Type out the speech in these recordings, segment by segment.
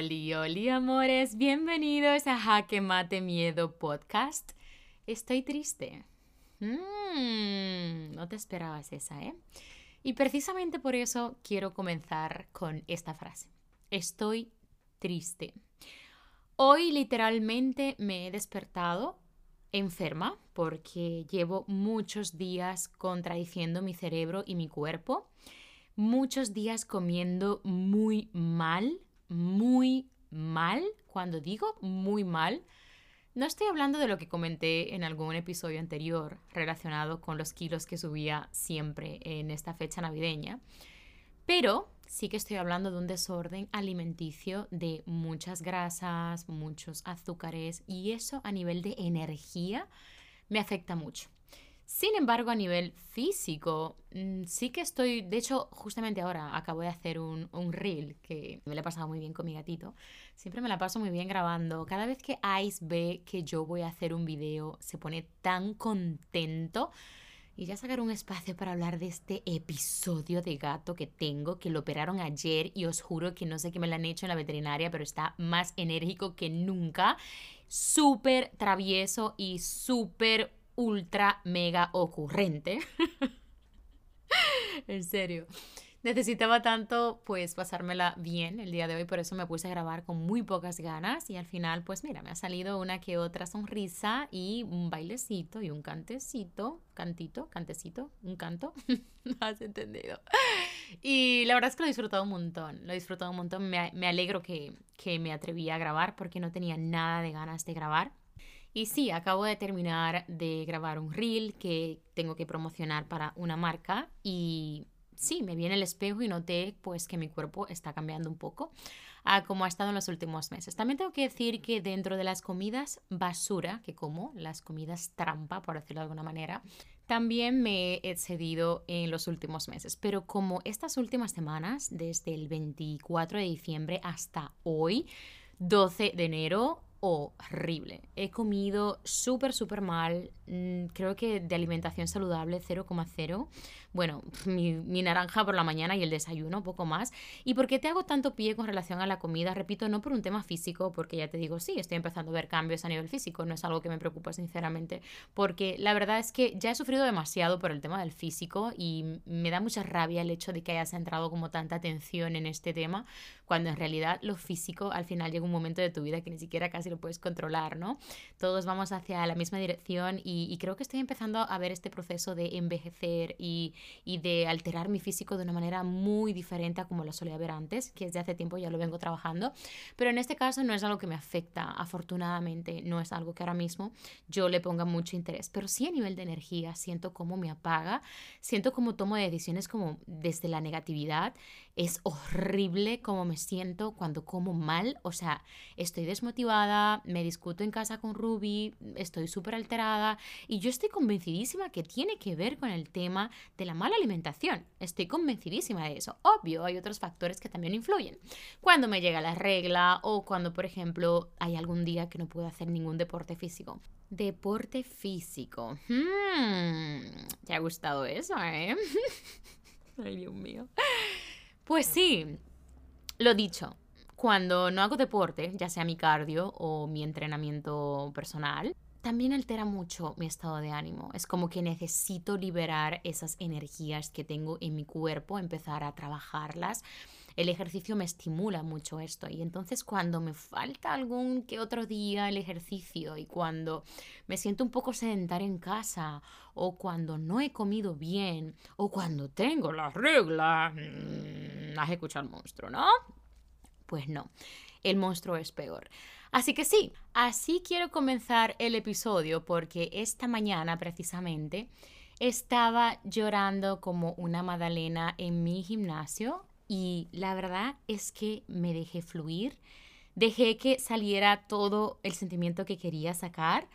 Oli, oli, amores, bienvenidos a Jaque Mate Miedo Podcast. Estoy triste. Mm, no te esperabas esa, ¿eh? Y precisamente por eso quiero comenzar con esta frase. Estoy triste. Hoy literalmente me he despertado enferma porque llevo muchos días contradiciendo mi cerebro y mi cuerpo muchos días comiendo muy mal, muy mal. Cuando digo muy mal, no estoy hablando de lo que comenté en algún episodio anterior relacionado con los kilos que subía siempre en esta fecha navideña, pero sí que estoy hablando de un desorden alimenticio de muchas grasas, muchos azúcares y eso a nivel de energía me afecta mucho. Sin embargo, a nivel físico, mm, sí que estoy, de hecho, justamente ahora acabo de hacer un, un reel que me lo he pasado muy bien con mi gatito. Siempre me la paso muy bien grabando. Cada vez que Ice ve que yo voy a hacer un video, se pone tan contento. Y ya sacar un espacio para hablar de este episodio de gato que tengo, que lo operaron ayer y os juro que no sé qué me lo han hecho en la veterinaria, pero está más enérgico que nunca. Súper travieso y súper ultra mega ocurrente. en serio. Necesitaba tanto pues pasármela bien el día de hoy, por eso me puse a grabar con muy pocas ganas y al final pues mira, me ha salido una que otra sonrisa y un bailecito y un cantecito, cantito, cantecito, un canto, has entendido. Y la verdad es que lo he disfrutado un montón, lo he disfrutado un montón, me, me alegro que, que me atreví a grabar porque no tenía nada de ganas de grabar. Y sí, acabo de terminar de grabar un reel que tengo que promocionar para una marca y sí, me vi en el espejo y noté pues que mi cuerpo está cambiando un poco a como ha estado en los últimos meses. También tengo que decir que dentro de las comidas basura que como, las comidas trampa, por decirlo de alguna manera, también me he excedido en los últimos meses. Pero como estas últimas semanas, desde el 24 de diciembre hasta hoy, 12 de enero, horrible. He comido súper, súper mal. Mm, creo que de alimentación saludable 0,0 bueno, mi, naranja por la mañana y el desayuno, poco más. ¿Y por qué te hago tanto pie con relación a la comida? Repito, no por un tema físico, porque ya te digo, sí, estoy empezando a ver cambios a nivel físico, no es algo que me preocupa sinceramente, porque la verdad es que ya he sufrido demasiado por el tema del físico y me da mucha rabia el hecho de que hayas entrado como tanta atención en este tema, cuando en realidad lo físico al final llega un momento de tu vida que ni siquiera casi lo puedes controlar, ¿no? Todos vamos hacia la misma dirección y, creo que estoy empezando a ver este proceso de envejecer y y de alterar mi físico de una manera muy diferente a como lo solía ver antes, que desde hace tiempo ya lo vengo trabajando. Pero en este caso no es algo que me afecta, afortunadamente, no es algo que ahora mismo yo le ponga mucho interés, pero sí a nivel de energía siento cómo me apaga, siento cómo tomo decisiones como desde la negatividad es horrible como me siento cuando como mal, o sea, estoy desmotivada, me discuto en casa con Ruby, estoy súper alterada y yo estoy convencidísima que tiene que ver con el tema de la mala alimentación. Estoy convencidísima de eso. Obvio, hay otros factores que también influyen. Cuando me llega la regla o cuando, por ejemplo, hay algún día que no puedo hacer ningún deporte físico. Deporte físico. Hmm, ¿Te ha gustado eso, eh? Ay, Dios mío. Pues sí, lo dicho, cuando no hago deporte, ya sea mi cardio o mi entrenamiento personal, también altera mucho mi estado de ánimo. Es como que necesito liberar esas energías que tengo en mi cuerpo, empezar a trabajarlas el ejercicio me estimula mucho esto y entonces cuando me falta algún que otro día el ejercicio y cuando me siento un poco sedentaria en casa o cuando no he comido bien o cuando tengo las reglas, mmm, has escuchado al monstruo, ¿no? Pues no, el monstruo es peor. Así que sí, así quiero comenzar el episodio porque esta mañana precisamente estaba llorando como una magdalena en mi gimnasio y la verdad es que me dejé fluir, dejé que saliera todo el sentimiento que quería sacar.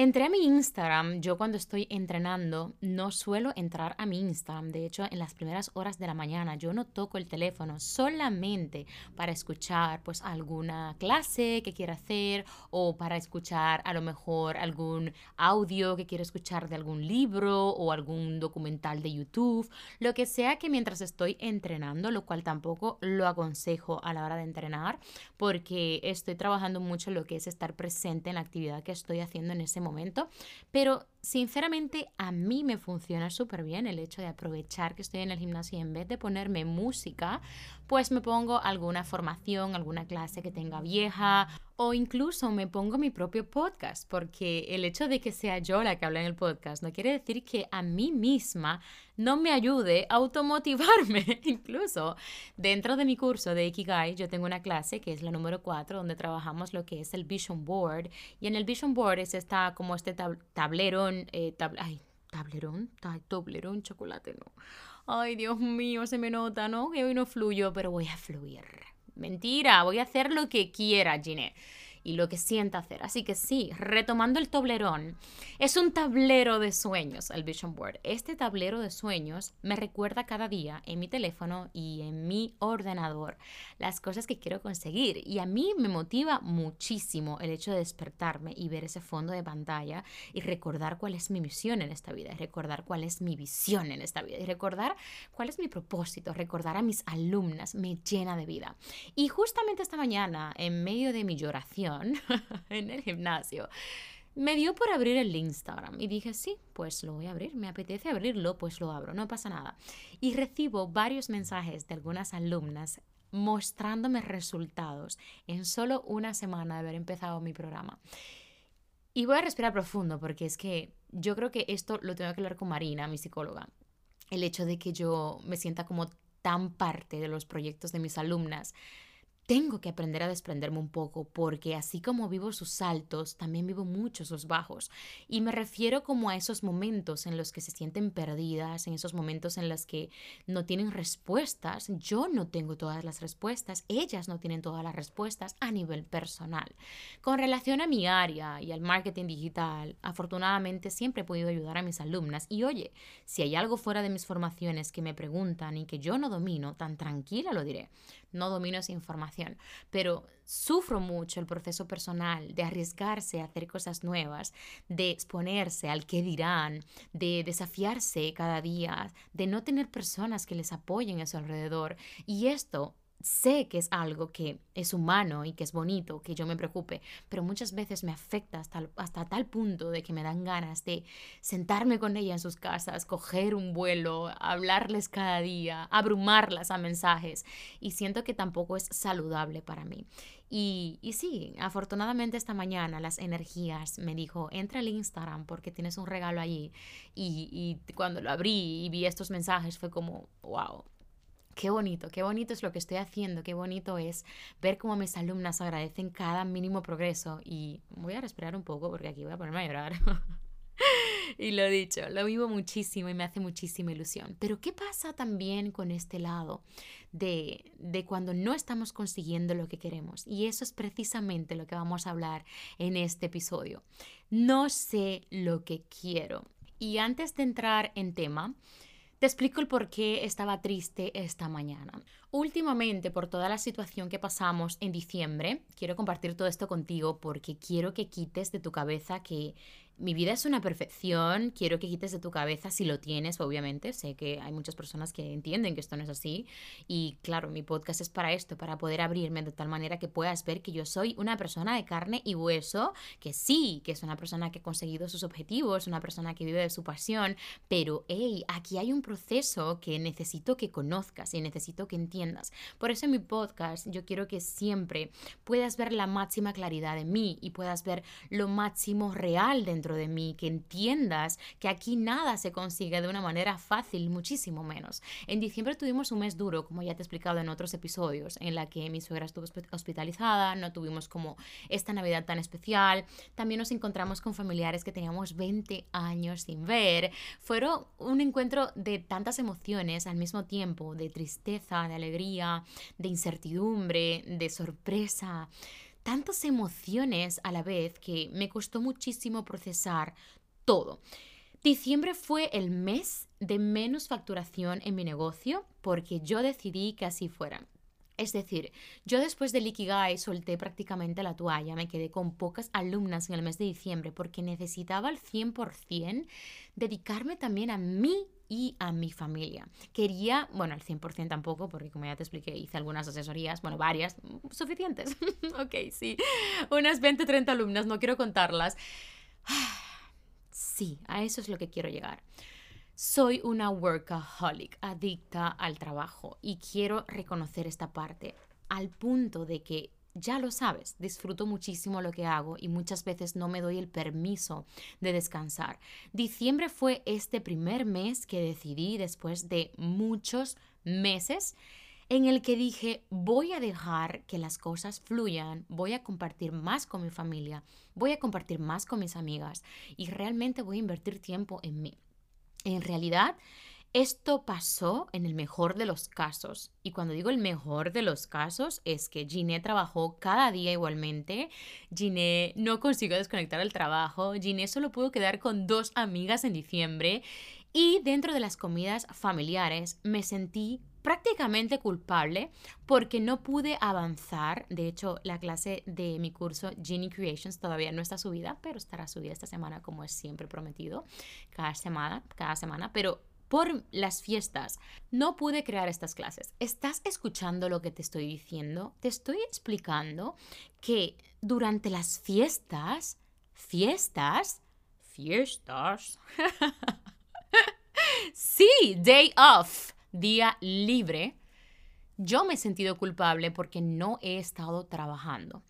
Entré a mi Instagram, yo cuando estoy entrenando no suelo entrar a mi Instagram, de hecho en las primeras horas de la mañana yo no toco el teléfono solamente para escuchar pues alguna clase que quiera hacer o para escuchar a lo mejor algún audio que quiero escuchar de algún libro o algún documental de YouTube, lo que sea que mientras estoy entrenando, lo cual tampoco lo aconsejo a la hora de entrenar porque estoy trabajando mucho lo que es estar presente en la actividad que estoy haciendo en ese momento momento, pero sinceramente a mí me funciona súper bien el hecho de aprovechar que estoy en el gimnasio y en vez de ponerme música, pues me pongo alguna formación, alguna clase que tenga vieja o incluso me pongo mi propio podcast, porque el hecho de que sea yo la que habla en el podcast no quiere decir que a mí misma no me ayude a automotivarme. incluso dentro de mi curso de Ikigai, yo tengo una clase que es la número 4, donde trabajamos lo que es el Vision Board. Y en el Vision Board es esta, como este tablerón, eh, ay, tablerón, tablerón, chocolate, no. Ay, Dios mío, se me nota, ¿no? Que hoy no fluyo, pero voy a fluir. Mentira, voy a hacer lo que quiera, Ginette y lo que sienta hacer. Así que sí, retomando el tablerón, es un tablero de sueños el Vision Board. Este tablero de sueños me recuerda cada día en mi teléfono y en mi ordenador las cosas que quiero conseguir. Y a mí me motiva muchísimo el hecho de despertarme y ver ese fondo de pantalla y recordar cuál es mi misión en esta vida, y recordar cuál es mi visión en esta vida y recordar cuál es mi propósito, recordar a mis alumnas me llena de vida. Y justamente esta mañana, en medio de mi lloración, en el gimnasio, me dio por abrir el Instagram y dije, sí, pues lo voy a abrir, me apetece abrirlo, pues lo abro, no pasa nada. Y recibo varios mensajes de algunas alumnas mostrándome resultados en solo una semana de haber empezado mi programa. Y voy a respirar profundo porque es que yo creo que esto lo tengo que hablar con Marina, mi psicóloga. El hecho de que yo me sienta como tan parte de los proyectos de mis alumnas tengo que aprender a desprenderme un poco porque así como vivo sus saltos, también vivo mucho sus bajos. Y me refiero como a esos momentos en los que se sienten perdidas, en esos momentos en los que no tienen respuestas. Yo no tengo todas las respuestas, ellas no tienen todas las respuestas a nivel personal. Con relación a mi área y al marketing digital, afortunadamente siempre he podido ayudar a mis alumnas. Y oye, si hay algo fuera de mis formaciones que me preguntan y que yo no domino, tan tranquila lo diré no domino esa información, pero sufro mucho el proceso personal de arriesgarse a hacer cosas nuevas, de exponerse al que dirán, de desafiarse cada día, de no tener personas que les apoyen a su alrededor. Y esto sé que es algo que es humano y que es bonito, que yo me preocupe, pero muchas veces me afecta hasta, hasta tal punto de que me dan ganas de sentarme con ella en sus casas, coger un vuelo, hablarles cada día, abrumarlas a mensajes y siento que tampoco es saludable para mí. Y, y sí, afortunadamente esta mañana las energías me dijo, entra al Instagram porque tienes un regalo allí. Y, y cuando lo abrí y vi estos mensajes fue como, wow, qué bonito, qué bonito es lo que estoy haciendo, qué bonito es ver cómo mis alumnas agradecen cada mínimo progreso y voy a respirar un poco porque aquí voy a ponerme a llorar. y lo dicho, lo vivo muchísimo y me hace muchísima ilusión. Pero ¿qué pasa también con este lado de, de cuando no estamos consiguiendo lo que queremos? Y eso es precisamente lo que vamos a hablar en este episodio. No sé lo que quiero. Y antes de entrar en tema, te explico el por qué estaba triste esta mañana. Últimamente, por toda la situación que pasamos en diciembre, quiero compartir todo esto contigo porque quiero que quites de tu cabeza que mi vida es una perfección, quiero que quites de tu cabeza si lo tienes, obviamente. Sé que hay muchas personas que entienden que esto no es así. Y claro, mi podcast es para esto, para poder abrirme de tal manera que puedas ver que yo soy una persona de carne y hueso, que sí, que es una persona que ha conseguido sus objetivos, una persona que vive de su pasión, pero hey, aquí hay un proceso que necesito que conozcas y necesito que entiendas. Por eso en mi podcast yo quiero que siempre puedas ver la máxima claridad de mí y puedas ver lo máximo real dentro de mí, que entiendas que aquí nada se consigue de una manera fácil, muchísimo menos. En diciembre tuvimos un mes duro, como ya te he explicado en otros episodios, en la que mi suegra estuvo hospitalizada, no tuvimos como esta Navidad tan especial, también nos encontramos con familiares que teníamos 20 años sin ver. Fueron un encuentro de tantas emociones al mismo tiempo, de tristeza, de alegría, de incertidumbre, de sorpresa tantas emociones a la vez que me costó muchísimo procesar todo. Diciembre fue el mes de menos facturación en mi negocio porque yo decidí que así fuera. Es decir, yo después del Ikigai solté prácticamente la toalla, me quedé con pocas alumnas en el mes de diciembre porque necesitaba al 100% dedicarme también a mí y a mi familia. Quería, bueno, al 100% tampoco, porque como ya te expliqué, hice algunas asesorías, bueno, varias, suficientes. ok, sí, unas 20, 30 alumnas, no quiero contarlas. sí, a eso es lo que quiero llegar. Soy una workaholic, adicta al trabajo y quiero reconocer esta parte al punto de que ya lo sabes, disfruto muchísimo lo que hago y muchas veces no me doy el permiso de descansar. Diciembre fue este primer mes que decidí después de muchos meses en el que dije voy a dejar que las cosas fluyan, voy a compartir más con mi familia, voy a compartir más con mis amigas y realmente voy a invertir tiempo en mí. En realidad, esto pasó en el mejor de los casos. Y cuando digo el mejor de los casos, es que Giné trabajó cada día igualmente. Giné no consiguió desconectar el trabajo. Giné solo pudo quedar con dos amigas en diciembre. Y dentro de las comidas familiares me sentí prácticamente culpable porque no pude avanzar. De hecho, la clase de mi curso Genie Creations todavía no está subida, pero estará subida esta semana como es siempre prometido, cada semana, cada semana, pero por las fiestas no pude crear estas clases. ¿Estás escuchando lo que te estoy diciendo? Te estoy explicando que durante las fiestas, fiestas, fiestas. sí, day off día libre, yo me he sentido culpable porque no he estado trabajando.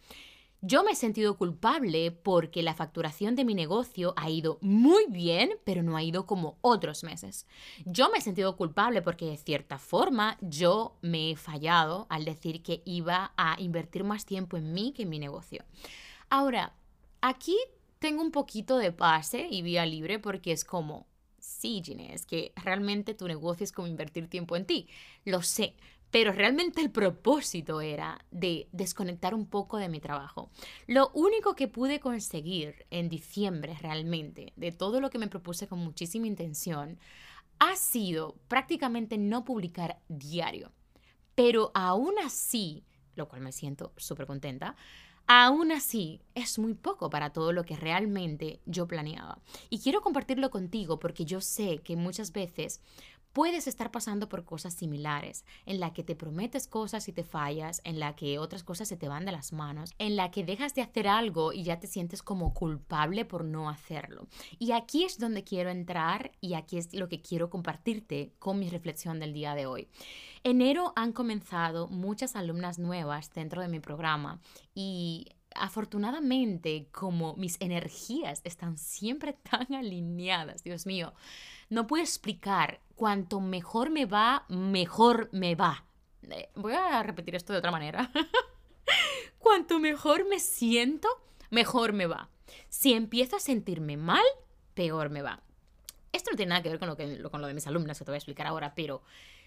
Yo me he sentido culpable porque la facturación de mi negocio ha ido muy bien, pero no ha ido como otros meses. Yo me he sentido culpable porque de cierta forma yo me he fallado al decir que iba a invertir más tiempo en mí que en mi negocio. Ahora, aquí tengo un poquito de pase y vía libre porque es como, sí, Ginés, que realmente tu negocio es como invertir tiempo en ti. Lo sé, pero realmente el propósito era de desconectar un poco de mi trabajo. Lo único que pude conseguir en diciembre realmente, de todo lo que me propuse con muchísima intención, ha sido prácticamente no publicar diario. Pero aún así, lo cual me siento súper contenta, Aún así, es muy poco para todo lo que realmente yo planeaba. Y quiero compartirlo contigo porque yo sé que muchas veces puedes estar pasando por cosas similares, en la que te prometes cosas y te fallas, en la que otras cosas se te van de las manos, en la que dejas de hacer algo y ya te sientes como culpable por no hacerlo. Y aquí es donde quiero entrar y aquí es lo que quiero compartirte con mi reflexión del día de hoy. Enero han comenzado muchas alumnas nuevas dentro de mi programa y afortunadamente como mis energías están siempre tan alineadas, Dios mío, no puedo explicar cuanto mejor me va, mejor me va. Eh, voy a repetir esto de otra manera. cuanto mejor me siento, mejor me va. Si empiezo a sentirme mal, peor me va. Esto no tiene nada que ver con lo, que, con lo de mis alumnas que te voy a explicar ahora, pero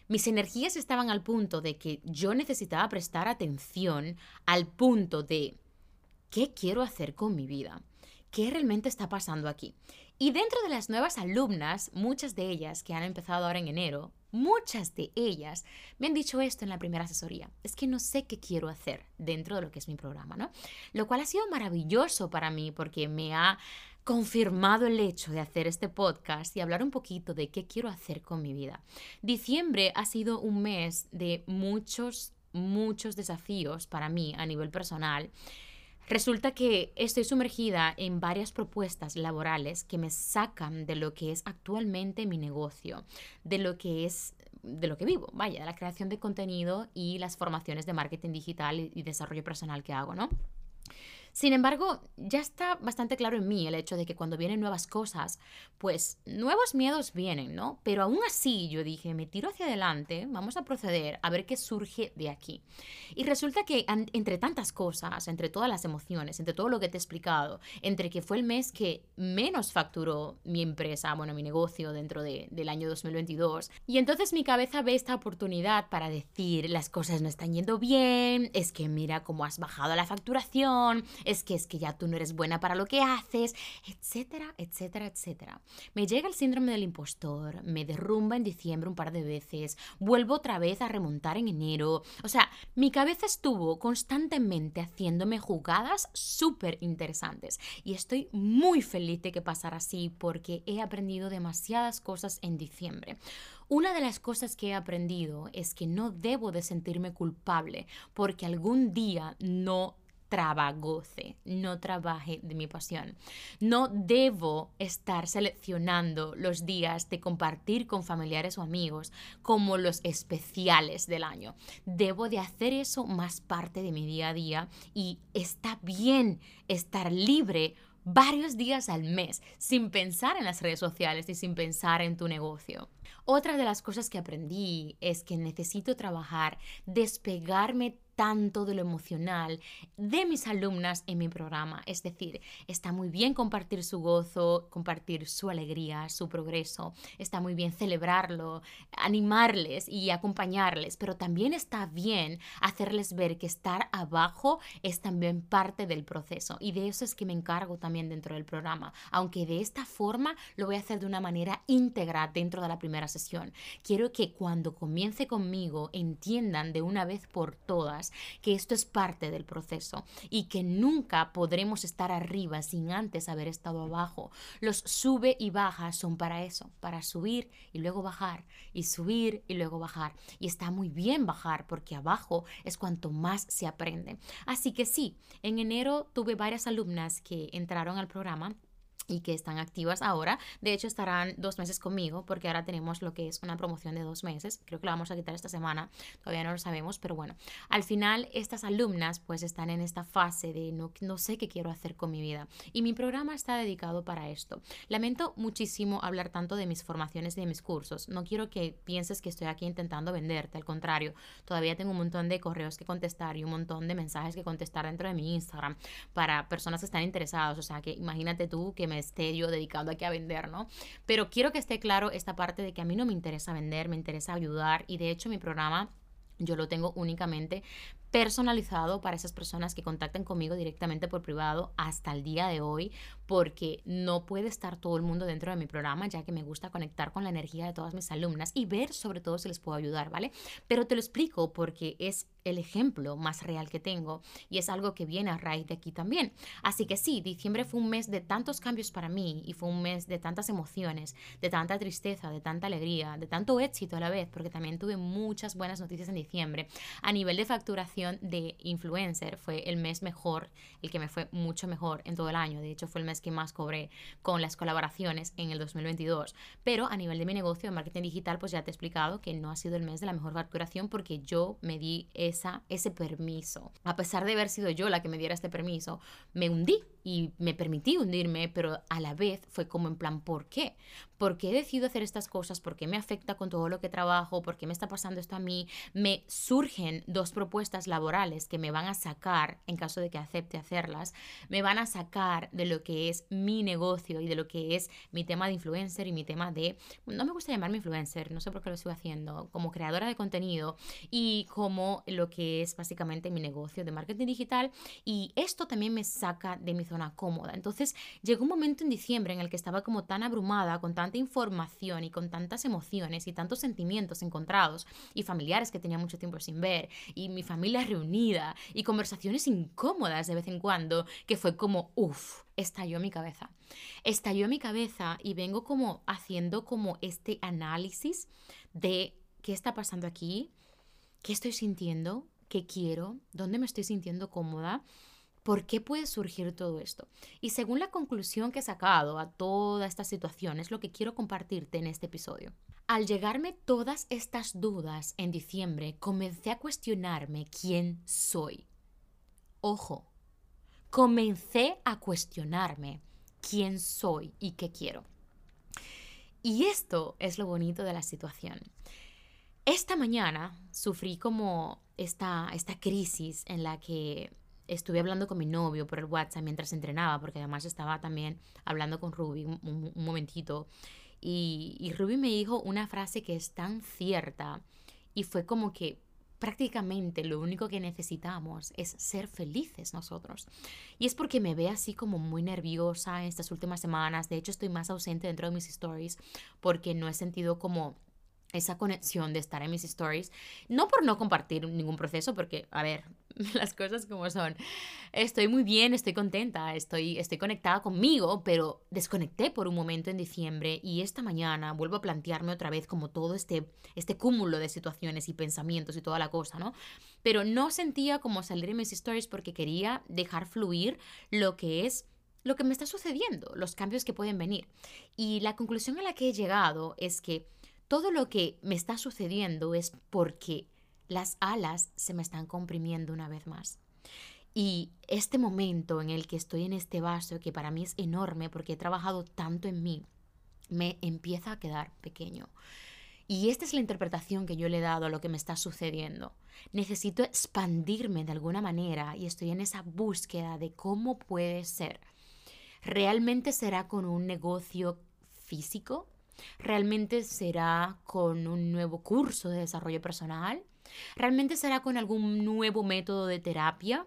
mis energías estaban al punto de que yo necesitaba prestar atención al punto de qué quiero hacer con mi vida, qué realmente está pasando aquí. Y dentro de las nuevas alumnas, muchas de ellas que han empezado ahora en enero, muchas de ellas me han dicho esto en la primera asesoría. Es que no sé qué quiero hacer dentro de lo que es mi programa, ¿no? Lo cual ha sido maravilloso para mí porque me ha confirmado el hecho de hacer este podcast y hablar un poquito de qué quiero hacer con mi vida. Diciembre ha sido un mes de muchos, muchos desafíos para mí a nivel personal Resulta que estoy sumergida en varias propuestas laborales que me sacan de lo que es actualmente mi negocio, de lo que es de lo que vivo, vaya, de la creación de contenido y las formaciones de marketing digital y desarrollo personal que hago, ¿no? Sin embargo, ya está bastante claro en mí el hecho de que cuando vienen nuevas cosas, pues nuevos miedos vienen, ¿no? Pero aún así yo dije, me tiro hacia adelante, vamos a proceder a ver qué surge de aquí. Y resulta que entre tantas cosas, entre todas las emociones, entre todo lo que te he explicado, entre que fue el mes que menos facturó mi empresa, bueno, mi negocio dentro del año 2022, y entonces mi cabeza ve esta oportunidad para decir, las cosas no están yendo bien, es que mira cómo has bajado la facturación, es que es que ya tú no eres buena para lo que haces, etcétera, etcétera, etcétera. Me llega el síndrome del impostor, me derrumba en diciembre un par de veces, vuelvo otra vez a remontar en enero. O sea, mi cabeza estuvo constantemente haciéndome jugadas súper interesantes y estoy muy feliz de que pasara así porque he aprendido demasiadas cosas en diciembre. Una de las cosas que he aprendido es que no debo de sentirme culpable porque algún día no trabagoce, no trabaje de mi pasión. No debo estar seleccionando los días de compartir con familiares o amigos como los especiales del año. Debo de hacer eso más parte de mi día a día y está bien estar libre varios días al mes sin pensar en las redes sociales y sin pensar en tu negocio. Otra de las cosas que aprendí es que necesito trabajar, despegarme tanto de lo emocional de mis alumnas en mi programa. Es decir, está muy bien compartir su gozo, compartir su alegría, su progreso, está muy bien celebrarlo, animarles y acompañarles, pero también está bien hacerles ver que estar abajo es también parte del proceso y de eso es que me encargo también dentro del programa, aunque de esta forma lo voy a hacer de una manera íntegra dentro de la primera sesión. Quiero que cuando comience conmigo entiendan de una vez por todas que esto es parte del proceso y que nunca podremos estar arriba sin antes haber estado abajo. Los sube y baja son para eso, para subir y luego bajar y subir y luego bajar. Y está muy bien bajar porque abajo es cuanto más se aprende. Así que sí, en enero tuve varias alumnas que entraron al programa y que están activas ahora. De hecho, estarán dos meses conmigo porque ahora tenemos lo que es una promoción de dos meses. Creo que la vamos a quitar esta semana, todavía no lo sabemos, pero bueno, al final estas alumnas pues están en esta fase de no, no sé qué quiero hacer con mi vida y mi programa está dedicado para esto. Lamento muchísimo hablar tanto de mis formaciones y de mis cursos. No quiero que pienses que estoy aquí intentando venderte, al contrario, todavía tengo un montón de correos que contestar y un montón de mensajes que contestar dentro de mi Instagram para personas que están interesadas. O sea, que imagínate tú que me esté yo dedicando aquí a vender, ¿no? Pero quiero que esté claro esta parte de que a mí no me interesa vender, me interesa ayudar y de hecho mi programa yo lo tengo únicamente personalizado para esas personas que contactan conmigo directamente por privado hasta el día de hoy, porque no puede estar todo el mundo dentro de mi programa, ya que me gusta conectar con la energía de todas mis alumnas y ver sobre todo si les puedo ayudar, ¿vale? Pero te lo explico porque es el ejemplo más real que tengo y es algo que viene a raíz de aquí también. Así que sí, diciembre fue un mes de tantos cambios para mí y fue un mes de tantas emociones, de tanta tristeza, de tanta alegría, de tanto éxito a la vez, porque también tuve muchas buenas noticias en diciembre. A nivel de facturación de influencer fue el mes mejor, el que me fue mucho mejor en todo el año. De hecho, fue el mes que más cobré con las colaboraciones en el 2022. Pero a nivel de mi negocio de marketing digital, pues ya te he explicado que no ha sido el mes de la mejor facturación porque yo me di ese permiso. A pesar de haber sido yo la que me diera este permiso, me hundí y me permití hundirme, pero a la vez fue como en plan, ¿por qué? ¿Por qué decido hacer estas cosas? ¿Por qué me afecta con todo lo que trabajo? ¿Por qué me está pasando esto a mí? Me surgen dos propuestas laborales que me van a sacar, en caso de que acepte hacerlas, me van a sacar de lo que es mi negocio y de lo que es mi tema de influencer y mi tema de, no me gusta llamarme influencer, no sé por qué lo estoy haciendo, como creadora de contenido y como lo que es básicamente mi negocio de marketing digital. Y esto también me saca de mi zona cómoda. Entonces llegó un momento en diciembre en el que estaba como tan abrumada con tanta información y con tantas emociones y tantos sentimientos encontrados y familiares que tenía mucho tiempo sin ver y mi familia reunida y conversaciones incómodas de vez en cuando que fue como, uff, estalló mi cabeza. Estalló mi cabeza y vengo como haciendo como este análisis de qué está pasando aquí, qué estoy sintiendo, qué quiero, dónde me estoy sintiendo cómoda ¿Por qué puede surgir todo esto? Y según la conclusión que he sacado a toda esta situación, es lo que quiero compartirte en este episodio. Al llegarme todas estas dudas en diciembre, comencé a cuestionarme quién soy. Ojo, comencé a cuestionarme quién soy y qué quiero. Y esto es lo bonito de la situación. Esta mañana sufrí como esta, esta crisis en la que estuve hablando con mi novio por el WhatsApp mientras entrenaba, porque además estaba también hablando con Ruby un, momentito. Y, y Ruby me dijo una frase que es tan cierta y fue como que prácticamente lo único que necesitamos es ser felices nosotros. Y es porque me ve así como muy nerviosa en estas últimas semanas. De hecho, estoy más ausente dentro de mis stories porque no he sentido como esa conexión de estar en mis stories, no por no compartir ningún proceso, porque, a ver, las cosas como son, estoy muy bien, estoy contenta, estoy, estoy conectada conmigo, pero desconecté por un momento en diciembre y esta mañana vuelvo a plantearme otra vez como todo este, este cúmulo de situaciones y pensamientos y toda la cosa, ¿no? Pero no sentía como salir en mis stories porque quería dejar fluir lo que es lo que me está sucediendo, los cambios que pueden venir. Y la conclusión a la que he llegado es que todo lo que me está sucediendo es porque las alas se me están comprimiendo una vez más. Y este momento en el que estoy en este vaso, que para mí es enorme porque he trabajado tanto en mí, me empieza a quedar pequeño. Y esta es la interpretación que yo le he dado a lo que me está sucediendo. Necesito expandirme de alguna manera y estoy en esa búsqueda de cómo puede ser. ¿Realmente será con un negocio físico? ¿Realmente será con un nuevo curso de desarrollo personal? ¿Realmente será con algún nuevo método de terapia?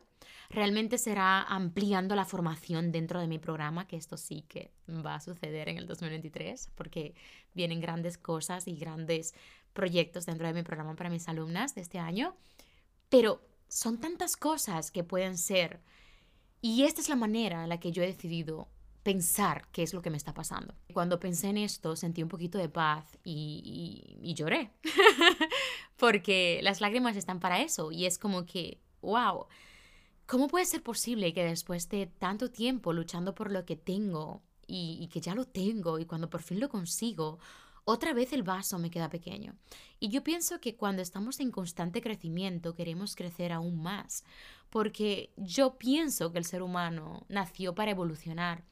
¿Realmente será ampliando la formación dentro de mi programa? Que esto sí que va a suceder en el 2023 porque vienen grandes cosas y grandes proyectos dentro de mi programa para mis alumnas de este año. Pero son tantas cosas que pueden ser. Y esta es la manera en la que yo he decidido pensar qué es lo que me está pasando. Cuando pensé en esto, sentí un poquito de paz y, lloré, porque las lágrimas están para eso y es como que, wow, ¿cómo puede ser posible que después de tanto tiempo luchando por lo que tengo y que ya lo tengo y cuando por fin lo consigo, otra vez el vaso me queda pequeño. Y yo pienso que cuando estamos en constante crecimiento queremos crecer aún más, porque yo pienso que el ser humano nació para evolucionar.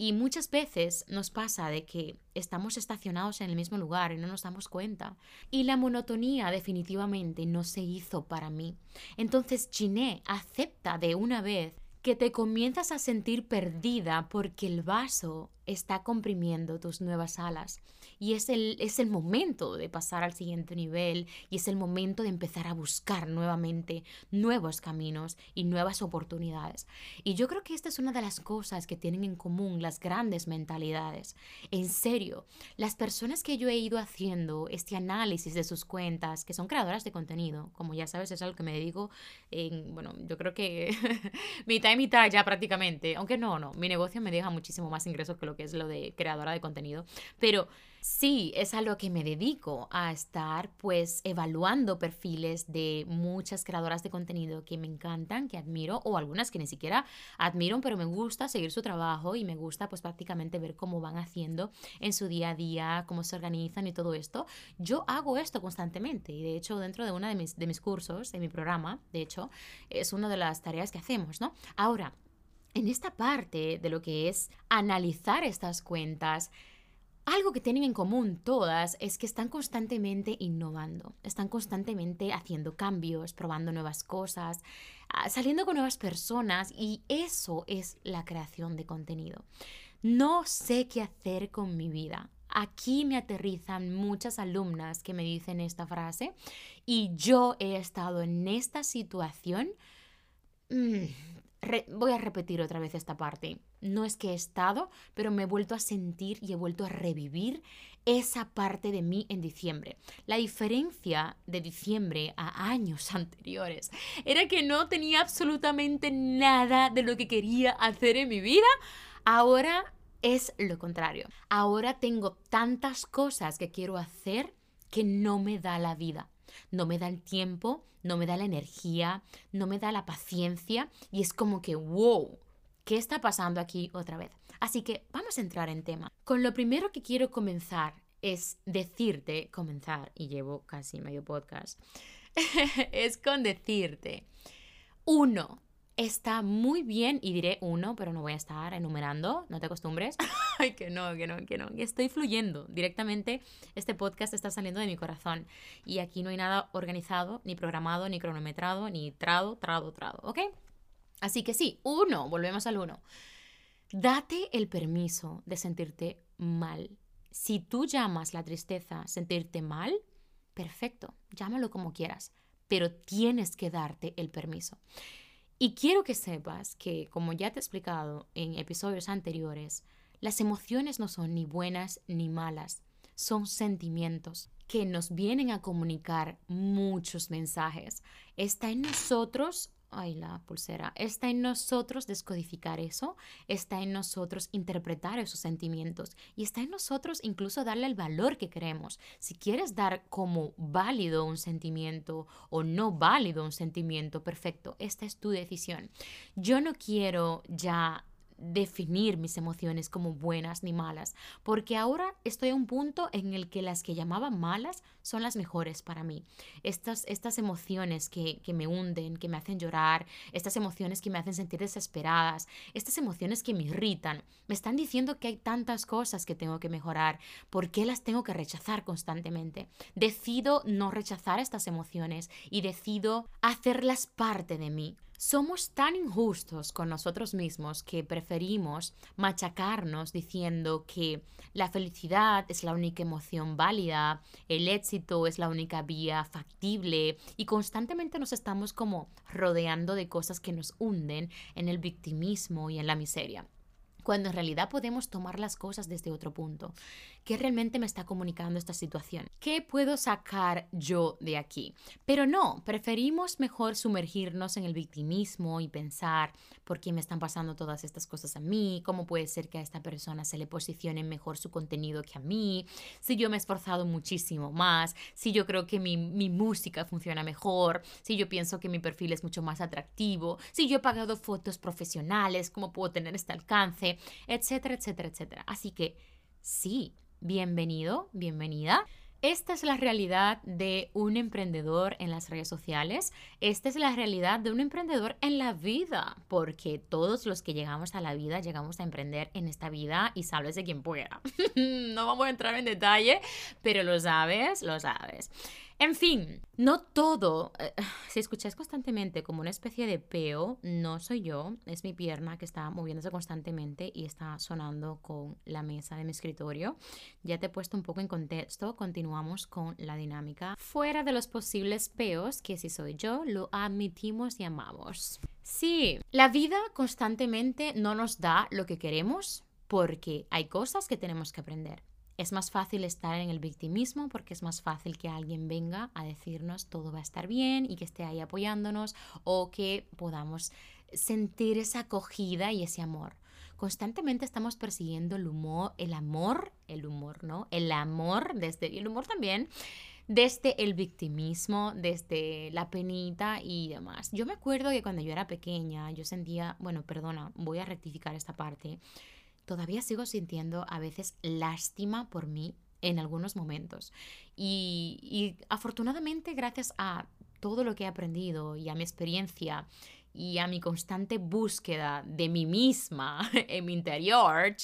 Y muchas veces nos pasa de que estamos estacionados en el mismo lugar y no nos damos cuenta. Y la monotonía definitivamente no se hizo para mí. Entonces Giné acepta de una vez que te comienzas a sentir perdida porque el vaso está comprimiendo tus nuevas alas y es el, es el momento de pasar al siguiente nivel y es el momento de empezar a buscar nuevamente nuevos caminos y nuevas oportunidades. Y yo creo que esta es una de las cosas que tienen en común las grandes mentalidades. En serio, las personas que yo he ido haciendo este análisis de sus cuentas, que son creadoras de contenido, como ya sabes, es algo que me dedico en, bueno, yo creo que mitad y mitad ya prácticamente, aunque no, no, mi negocio me deja muchísimo más ingresos que lo que es lo de creadora de contenido, pero Sí, es a lo que me dedico, a estar pues evaluando perfiles de muchas creadoras de contenido que me encantan, que admiro, o algunas que ni siquiera admiro, pero me gusta seguir su trabajo y me gusta pues prácticamente ver cómo van haciendo en su día a día, cómo se organizan y todo esto. Yo hago esto constantemente y de hecho dentro de uno de mis, de mis cursos, en mi programa, de hecho, es una de las tareas que hacemos, ¿no? Ahora, en esta parte de lo que es analizar estas cuentas, algo que tienen en común todas es que están constantemente innovando, están constantemente haciendo cambios, probando nuevas cosas, ah, saliendo con nuevas personas y eso es la creación de contenido. No sé qué hacer con mi vida. Aquí me aterrizan muchas alumnas que me dicen esta frase y yo he estado en esta situación. Voy a repetir otra vez esta parte. No es que he estado, pero me he vuelto a sentir y he vuelto a revivir esa parte de mí en diciembre. La diferencia de diciembre a años anteriores era que no tenía absolutamente nada de lo que quería hacer en mi vida. Ahora es lo contrario. Ahora tengo tantas cosas que quiero hacer que no me da la vida no me da el tiempo, no me da la energía, no me da la paciencia y es como que, wow, ¿qué está pasando aquí otra vez? Así que vamos a entrar en tema. Con lo primero que quiero comenzar es decirte, comenzar, y llevo casi medio podcast, es con decirte, uno, está muy bien y diré uno, pero no voy a estar enumerando, no te acostumbres. Ay, que no, que no, que no. Estoy fluyendo directamente. Este podcast está saliendo de mi corazón y aquí no hay nada organizado, ni programado, ni cronometrado, ni trado, trado, trado, ¿ok? Así que sí, uno, volvemos al uno. Date el permiso de sentirte mal. Si tú llamas la tristeza sentirte mal, perfecto, llámalo como quieras, pero tienes que darte el permiso. Y quiero que sepas que, como ya te he explicado en episodios anteriores, las emociones no son ni buenas ni malas, son sentimientos que nos vienen a comunicar muchos mensajes. Está en nosotros ay, la pulsera, está en nosotros descodificar eso, está en nosotros interpretar esos sentimientos y está en nosotros incluso darle el valor que queremos. Si quieres dar como válido un sentimiento o no válido un sentimiento, perfecto, esta es tu decisión. Yo no quiero ya definir mis emociones como buenas ni malas, porque ahora estoy a un punto en el que las que llamaba malas son las mejores para mí. Estas, estas emociones que, que me hunden, que me hacen llorar, estas emociones que me hacen sentir desesperadas, estas emociones que me irritan, me están diciendo que hay tantas cosas que tengo que mejorar, ¿por qué las tengo que rechazar constantemente? Decido no rechazar estas emociones y decido hacerlas parte de mí. Somos tan injustos con nosotros mismos que preferimos machacarnos diciendo que la felicidad es la única emoción válida, el éxito es la única vía factible y constantemente nos estamos como rodeando de cosas que nos hunden en el victimismo y en la miseria cuando en realidad podemos tomar las cosas desde otro punto. ¿Qué realmente me está comunicando esta situación? ¿Qué puedo sacar yo de aquí? Pero no, preferimos mejor sumergirnos en el victimismo y pensar por qué me están pasando todas estas cosas a mí, cómo puede ser que a esta persona se le posicione mejor su contenido que a mí, si yo me he esforzado muchísimo más, si yo creo que mi, mi música funciona mejor, si yo pienso que mi perfil es mucho más atractivo, si yo he pagado fotos profesionales, cómo puedo tener este alcance, etcétera, etcétera, etcétera. Así que sí, bienvenido, bienvenida. Esta es la realidad de un emprendedor en las redes sociales. Esta es la realidad de un emprendedor en la vida, porque todos los que llegamos a la vida llegamos a emprender en esta vida y sabes de quien pueda. no vamos a entrar en detalle, pero lo sabes, lo sabes. En fin, no todo, eh, si escucháis constantemente como una especie de peo, no soy yo, es mi pierna que está moviéndose constantemente y está sonando con la mesa de mi escritorio. Ya te he puesto un poco en contexto, continuamos con la dinámica. Fuera de los posibles peos, que si soy yo, lo admitimos y amamos. Sí, la vida constantemente no nos da lo que queremos porque hay cosas que tenemos que aprender. Es más fácil estar en el victimismo porque es más fácil que alguien venga a decirnos todo va a estar bien y que esté ahí apoyándonos o que podamos sentir esa acogida y ese amor. Constantemente estamos persiguiendo el humor, el amor, el humor, ¿no? El amor desde el humor también desde el victimismo, desde la penita y demás. Yo me acuerdo que cuando yo era pequeña, yo sentía, bueno, perdona, voy a rectificar esta parte todavía sigo sintiendo a veces lástima por mí en algunos momentos. Y, afortunadamente, gracias a todo lo que he aprendido y a mi experiencia y a mi constante búsqueda de mí misma en mi interior,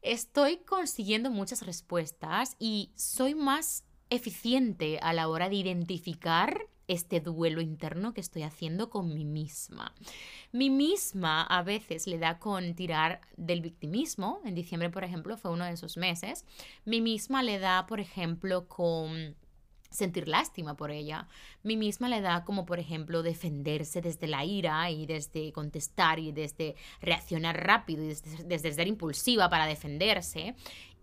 estoy consiguiendo muchas respuestas y soy más eficiente a la hora de identificar este duelo interno que estoy haciendo con mí misma. Mi misma a veces le da con tirar del victimismo, en diciembre por ejemplo fue uno de esos meses, mi misma le da por ejemplo con sentir lástima por ella. Mi misma le da como, por ejemplo, defenderse desde la ira y desde contestar y desde reaccionar rápido y desde, desde, ser impulsiva para defenderse.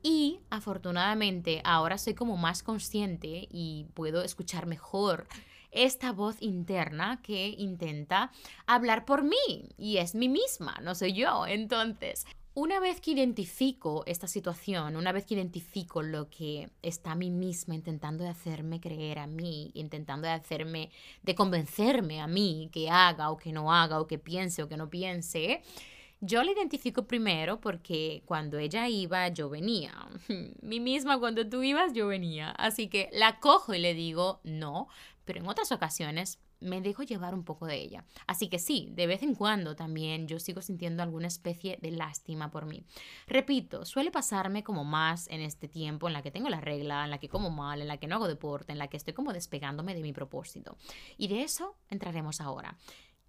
Y afortunadamente ahora soy como más consciente y puedo escuchar mejor esta voz interna que intenta hablar por mí y es mí misma, no soy yo. Entonces, una vez que identifico esta situación, una vez que identifico lo que está a mí misma intentando de hacerme creer a mí, intentando de hacerme, de convencerme a mí que haga o que no haga o que piense o que no piense, Yo la identifico primero porque cuando ella iba, yo venía. Mi misma, cuando tú ibas, yo venía. Así que la cojo y le digo no, pero en otras ocasiones me dejo llevar un poco de ella. Así que sí, de vez en cuando también yo sigo sintiendo alguna especie de lástima por mí. Repito, suele pasarme como más en este tiempo en la que tengo la regla, en la que como mal, en la que no hago deporte, en la que estoy como despegándome de mi propósito. Y de eso entraremos ahora.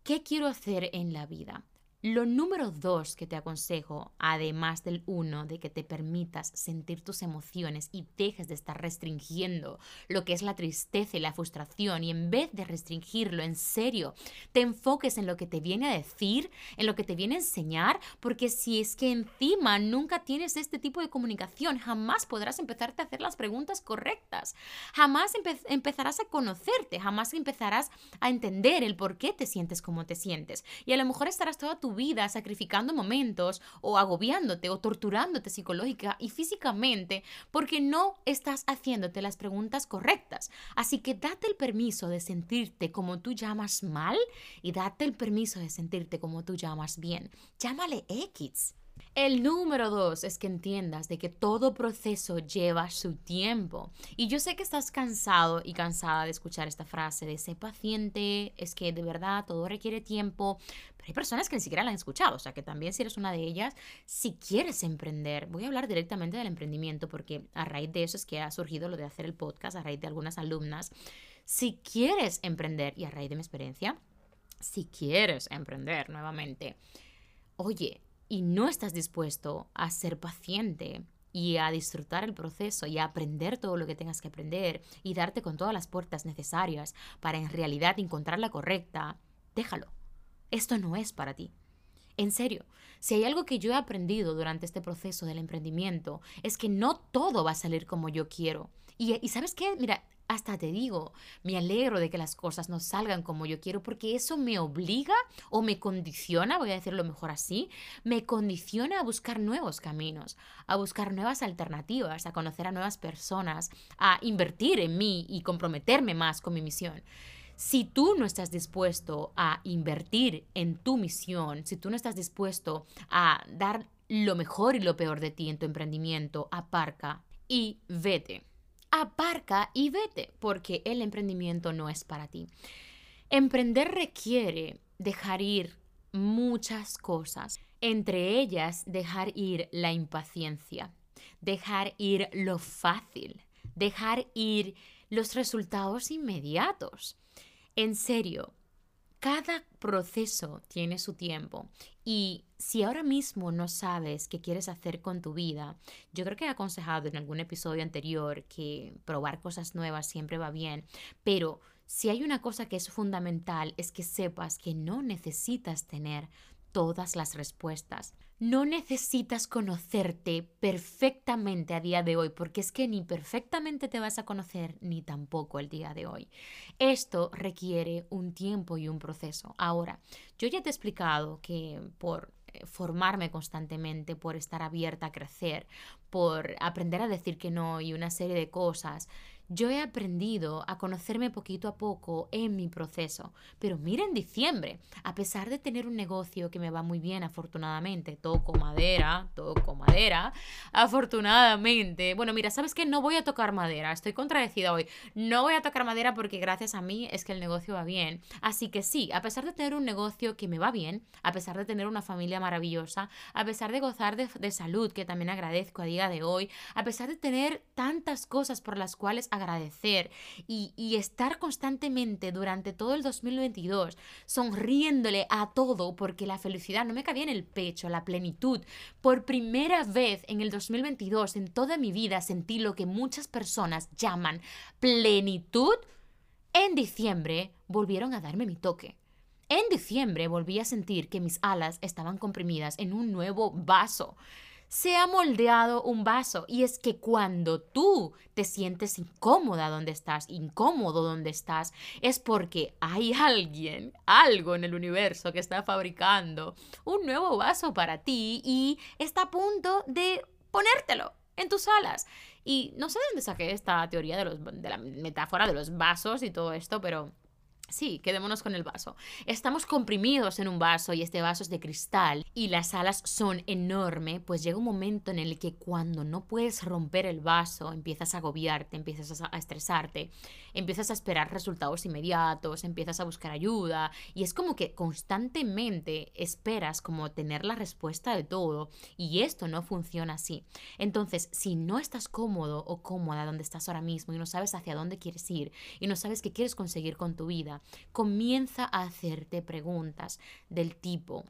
¿Qué quiero hacer en la vida? Lo número dos que te aconsejo, además del uno, de que te permitas sentir tus emociones y dejes de estar restringiendo lo que es la tristeza y la frustración y en vez de restringirlo en serio, te enfoques en lo que te viene a decir, en lo que te viene a enseñar, porque si es que encima nunca tienes este tipo de comunicación, jamás podrás empezarte a hacer las preguntas correctas, jamás empezarás a conocerte, jamás empezarás a entender el por qué te sientes como te sientes. Y a lo mejor estarás toda vida sacrificando momentos o agobiándote o torturándote psicológica y físicamente porque no estás haciéndote las preguntas correctas. Así que date el permiso de sentirte como tú llamas mal y date el permiso de sentirte como tú llamas bien. Llámale X. El número dos es que entiendas de que todo proceso lleva su tiempo. Y yo sé que estás cansado y cansada de escuchar esta frase de ser paciente, es que de verdad todo requiere tiempo, pero hay personas que ni siquiera la han escuchado, o sea que también si eres una de ellas, si quieres emprender, voy a hablar directamente del emprendimiento porque a raíz de eso es que ha surgido lo de hacer el podcast, a raíz de algunas alumnas, si quieres emprender y a raíz de mi experiencia, si quieres emprender nuevamente, oye, y no estás dispuesto a ser paciente y a disfrutar el proceso y a aprender todo lo que tengas que aprender y darte con todas las puertas necesarias para en realidad encontrar la correcta, déjalo. Esto no es para ti. En serio, si hay algo que yo he aprendido durante este proceso del emprendimiento, es que no todo va a salir como yo quiero. Y, sabes qué, mira, hasta te digo, me alegro de que las cosas no salgan como yo quiero porque eso me obliga o me condiciona, voy a decirlo mejor así, me condiciona a buscar nuevos caminos, a buscar nuevas alternativas, a conocer a nuevas personas, a invertir en mí y comprometerme más con mi misión. Si tú no estás dispuesto a invertir en tu misión, si tú no estás dispuesto a dar lo mejor y lo peor de ti en tu emprendimiento, aparca y vete aparca y vete, porque el emprendimiento no es para ti. Emprender requiere dejar ir muchas cosas, entre ellas dejar ir la impaciencia, dejar ir lo fácil, dejar ir los resultados inmediatos. En serio, cada proceso tiene su tiempo. Y si ahora mismo no sabes qué quieres hacer con tu vida, yo creo que he aconsejado en algún episodio anterior que probar cosas nuevas siempre va bien, pero si hay una cosa que es fundamental es que sepas que no necesitas tener todas las respuestas. No necesitas conocerte perfectamente a día de hoy, porque es que ni perfectamente te vas a conocer ni tampoco el día de hoy. Esto requiere un tiempo y un proceso. Ahora, yo ya te he explicado que por eh, formarme constantemente, por estar abierta a crecer, por aprender a decir que no y una serie de cosas, yo he aprendido a conocerme poquito a poco en mi proceso. Pero mira en diciembre, a pesar de tener un negocio que me va muy bien, afortunadamente, toco madera, toco madera, afortunadamente. Bueno, mira, ¿sabes qué? No voy a tocar madera, estoy contradecida hoy. No voy a tocar madera porque gracias a mí es que el negocio va bien. Así que sí, a pesar de tener un negocio que me va bien, a pesar de tener una familia maravillosa, a pesar de gozar de, de salud, que también agradezco a día de hoy, a pesar de tener tantas cosas por las cuales agradecer y, estar constantemente durante todo el 2022 sonriéndole a todo porque la felicidad no me cabía en el pecho, la plenitud. Por primera vez en el 2022 en toda mi vida sentí lo que muchas personas llaman plenitud. En diciembre volvieron a darme mi toque. En diciembre volví a sentir que mis alas estaban comprimidas en un nuevo vaso se ha moldeado un vaso. Y es que cuando tú te sientes incómoda donde estás, incómodo donde estás, es porque hay alguien, algo en el universo que está fabricando un nuevo vaso para ti y está a punto de ponértelo en tus alas. Y no sé de dónde saqué esta teoría de, los, la metáfora de los vasos y todo esto, pero Sí, quedémonos con el vaso. Estamos comprimidos en un vaso y este vaso es de cristal y las alas son enormes, pues llega un momento en el que cuando no puedes romper el vaso, empiezas a agobiarte, empiezas a estresarte, empiezas a esperar resultados inmediatos, empiezas a buscar ayuda y es como que constantemente esperas como tener la respuesta de todo y esto no funciona así. Entonces, si no estás cómodo o cómoda donde estás ahora mismo y no sabes hacia dónde quieres ir y no sabes qué quieres conseguir con tu vida, comienza a hacerte preguntas del tipo,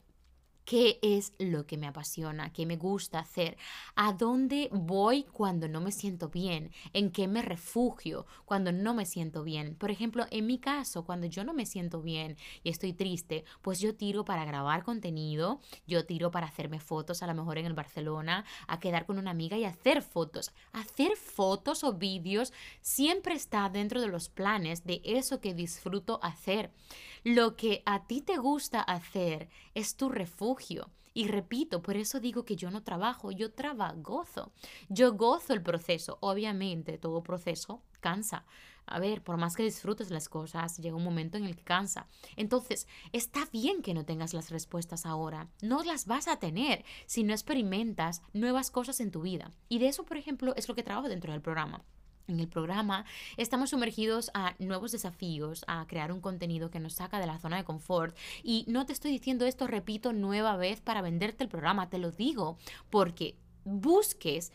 ¿Qué es lo que me apasiona? ¿Qué me gusta hacer? ¿A dónde voy cuando no me siento bien? ¿En qué me refugio cuando no me siento bien? Por ejemplo, en mi caso, cuando yo no me siento bien y estoy triste, pues yo tiro para grabar contenido, yo tiro para hacerme fotos, a lo mejor en el Barcelona, a quedar con una amiga y hacer fotos. Hacer fotos o vídeos siempre está dentro de los planes de eso que disfruto hacer. Lo que a ti te gusta hacer es tu refugio. Y repito, por eso digo que yo no trabajo, yo trabajo, Yo gozo el proceso. Obviamente, todo proceso cansa. A ver, por más que disfrutes las cosas, llega un momento en el que cansa. Entonces, está bien que no tengas las respuestas ahora. No las vas a tener si no experimentas nuevas cosas en tu vida. Y de eso, por ejemplo, es lo que trabajo dentro del programa. En el programa estamos sumergidos a nuevos desafíos, a crear un contenido que nos saca de la zona de confort. Y no te estoy diciendo esto, repito, nueva vez para venderte el programa, te lo digo porque busques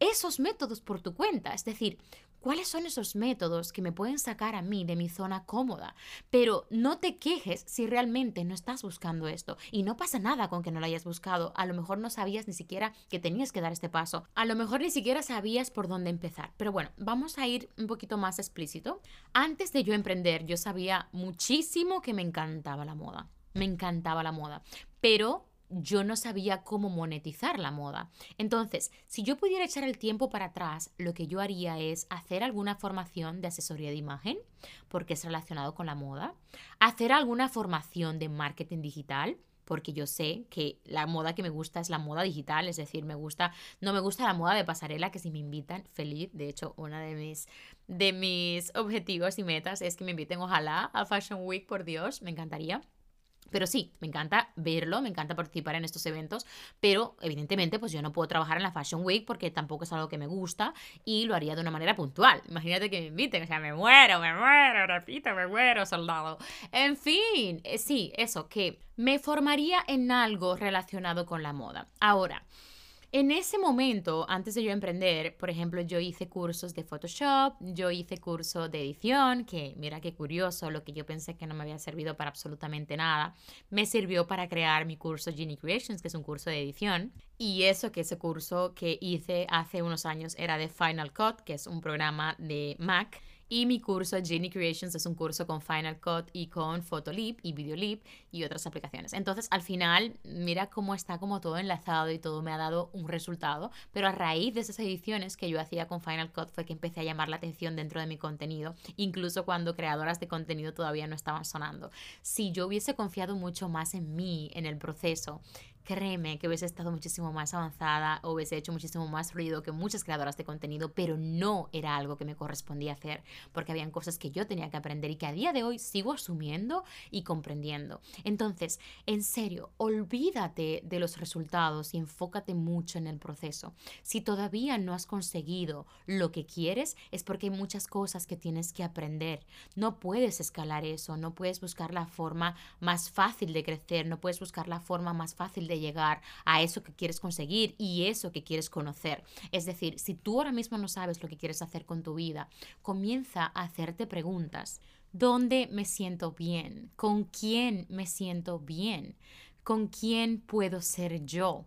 esos métodos por tu cuenta. Es decir, ¿Cuáles son esos métodos que me pueden sacar a mí de mi zona cómoda? Pero no te quejes si realmente no estás buscando esto. Y no pasa nada con que no lo hayas buscado. A lo mejor no sabías ni siquiera que tenías que dar este paso. A lo mejor ni siquiera sabías por dónde empezar. Pero bueno, vamos a ir un poquito más explícito. Antes de yo emprender, yo sabía muchísimo que me encantaba la moda. Me encantaba la moda. Pero yo no sabía cómo monetizar la moda. Entonces, si yo pudiera echar el tiempo para atrás, lo que yo haría es hacer alguna formación de asesoría de imagen, porque es relacionado con la moda, hacer alguna formación de marketing digital, porque yo sé que la moda que me gusta es la moda digital, es decir, me gusta, no me gusta la moda de pasarela, que si me invitan, feliz. De hecho, una de mis, de mis objetivos y metas es que me inviten, ojalá, a Fashion Week, por Dios, me encantaría. Pero sí, me encanta verlo, me encanta participar en estos eventos, pero evidentemente pues yo no puedo trabajar en la Fashion Week porque tampoco es algo que me gusta y lo haría de una manera puntual. Imagínate que me inviten, o sea, me muero, me muero, repito, me muero, soldado. En fin, eh, sí, eso, que me formaría en algo relacionado con la moda. Ahora, en ese momento, antes de yo emprender, por ejemplo, yo hice cursos de Photoshop, yo hice curso de edición, que mira qué curioso, lo que yo pensé que no me había servido para absolutamente nada, me sirvió para crear mi curso Genie Creations, que es un curso de edición. Y eso que ese curso que hice hace unos años era de Final Cut, que es un programa de Mac. Y mi curso Genie Creations es un curso con Final Cut y con Photolip y Videolip y otras aplicaciones. Entonces, al final, mira cómo está como todo enlazado y todo me ha dado un resultado. Pero a raíz de esas ediciones que yo hacía con Final Cut fue que empecé a llamar la atención dentro de mi contenido, incluso cuando creadoras de contenido todavía no estaban sonando. Si yo hubiese confiado mucho más en mí, en el proceso, créeme que hubiese estado muchísimo más avanzada o hubiese hecho muchísimo más ruido que muchas creadoras de contenido, pero no era algo que me correspondía hacer, porque habían cosas que yo tenía que aprender y que a día de hoy sigo asumiendo y comprendiendo. Entonces, en serio, olvídate de los resultados y enfócate mucho en el proceso. Si todavía no has conseguido lo que quieres, es porque hay muchas cosas que tienes que aprender. No puedes escalar eso, no puedes buscar la forma más fácil de crecer, no puedes buscar la forma más fácil de llegar a eso que quieres conseguir y eso que quieres conocer. Es decir, si tú ahora mismo no sabes lo que quieres hacer con tu vida, comienza a hacerte preguntas. ¿Dónde me siento bien? ¿Con quién me siento bien? ¿Con quién puedo ser yo?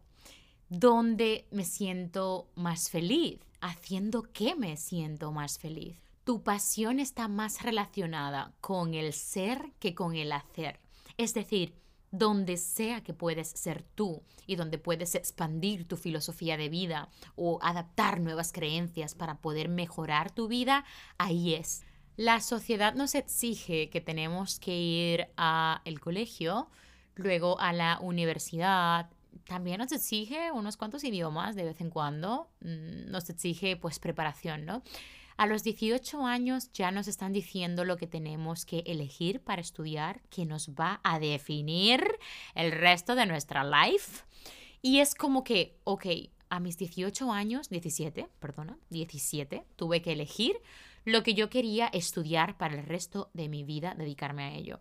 ¿Dónde me siento más feliz? ¿Haciendo qué me siento más feliz? Tu pasión está más relacionada con el ser que con el hacer. Es decir, donde sea que puedes ser tú y donde puedes expandir tu filosofía de vida o adaptar nuevas creencias para poder mejorar tu vida, ahí es. La sociedad nos exige que tenemos que ir al colegio, luego a la universidad, también nos exige unos cuantos idiomas de vez en cuando, mm, nos exige pues preparación, ¿no? A los 18 años ya nos están diciendo lo que tenemos que elegir para estudiar, que nos va a definir el resto de nuestra life. Y es como que, ok, a mis 18 años, 17, perdona, 17, tuve que elegir lo que yo quería estudiar para el resto de mi vida, dedicarme a ello.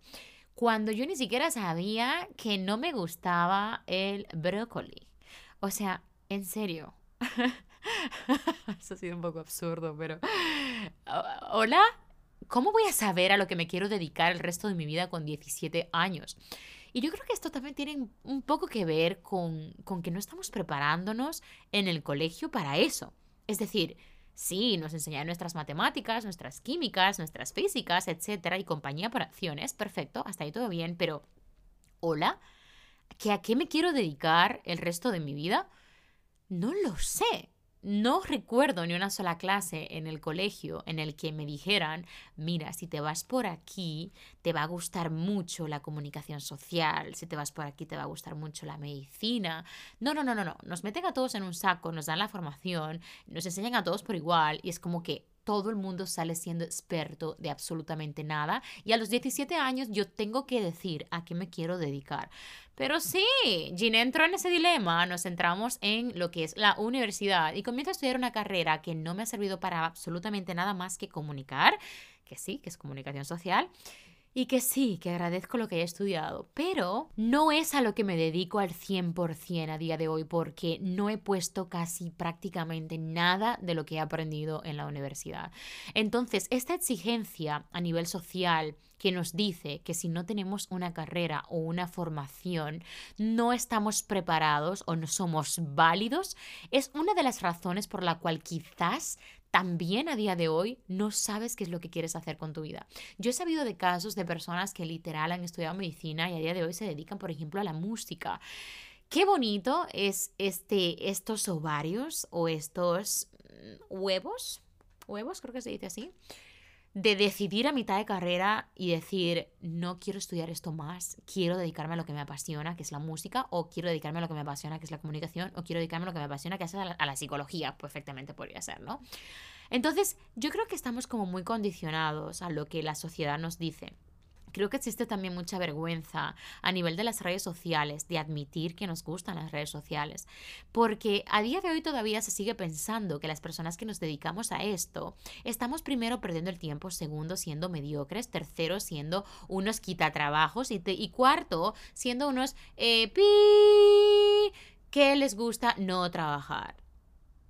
Cuando yo ni siquiera sabía que no me gustaba el brócoli. O sea, en serio. Eso ha sido un poco absurdo, pero... Hola, ¿cómo voy a saber a lo que me quiero dedicar el resto de mi vida con 17 años? Y yo creo que esto también tiene un poco que ver con, con que no estamos preparándonos en el colegio para eso. Es decir, Sí, nos enseñan nuestras matemáticas, nuestras químicas, nuestras físicas, etcétera, y compañía por acciones, perfecto, hasta ahí todo bien, pero hola, ¿que ¿a qué me quiero dedicar el resto de mi vida? No lo sé. No recuerdo ni una sola clase en el colegio en el que me dijeran, mira, si te vas por aquí, te va a gustar mucho la comunicación social, si te vas por aquí, te va a gustar mucho la medicina. No, no, no, no, no. Nos meten a todos en un saco, nos dan la formación, nos enseñan a todos por igual y es como que todo el mundo sale siendo experto de absolutamente nada y a los 17 años yo tengo que decir a qué me quiero dedicar. Pero sí, Jean entró en ese dilema, nos centramos en lo que es la universidad y comienzo a estudiar una carrera que no me ha servido para absolutamente nada más que comunicar, que sí, que es comunicación social. Y que sí, que agradezco lo que he estudiado, pero no es a lo que me dedico al 100% a día de hoy porque no he puesto casi prácticamente nada de lo que he aprendido en la universidad. Entonces, esta exigencia a nivel social que nos dice que si no tenemos una carrera o una formación, no estamos preparados o no somos válidos, es una de las razones por la cual quizás también a día de hoy no sabes qué es lo que quieres hacer con tu vida. Yo he sabido de casos de personas que literal han estudiado medicina y a día de hoy se dedican, por ejemplo, a la música. Qué bonito es este, estos ovarios o estos mm, huevos, huevos creo que se dice así, de decidir a mitad de carrera y decir, no quiero estudiar esto más, quiero dedicarme a lo que me apasiona, que es la música, o quiero dedicarme a lo que me apasiona, que es la comunicación, o quiero dedicarme a lo que me apasiona, que es a la, a la psicología, perfectamente podría ser, ¿no? Entonces, yo creo que estamos como muy condicionados a lo que la sociedad nos dice. Creo que existe también mucha vergüenza a nivel de las redes sociales, de admitir que nos gustan las redes sociales, porque a día de hoy todavía se sigue pensando que las personas que nos dedicamos a esto estamos primero perdiendo el tiempo, segundo siendo mediocres, tercero siendo unos quitatrabajos y, y cuarto siendo unos eh, pi que les gusta no trabajar.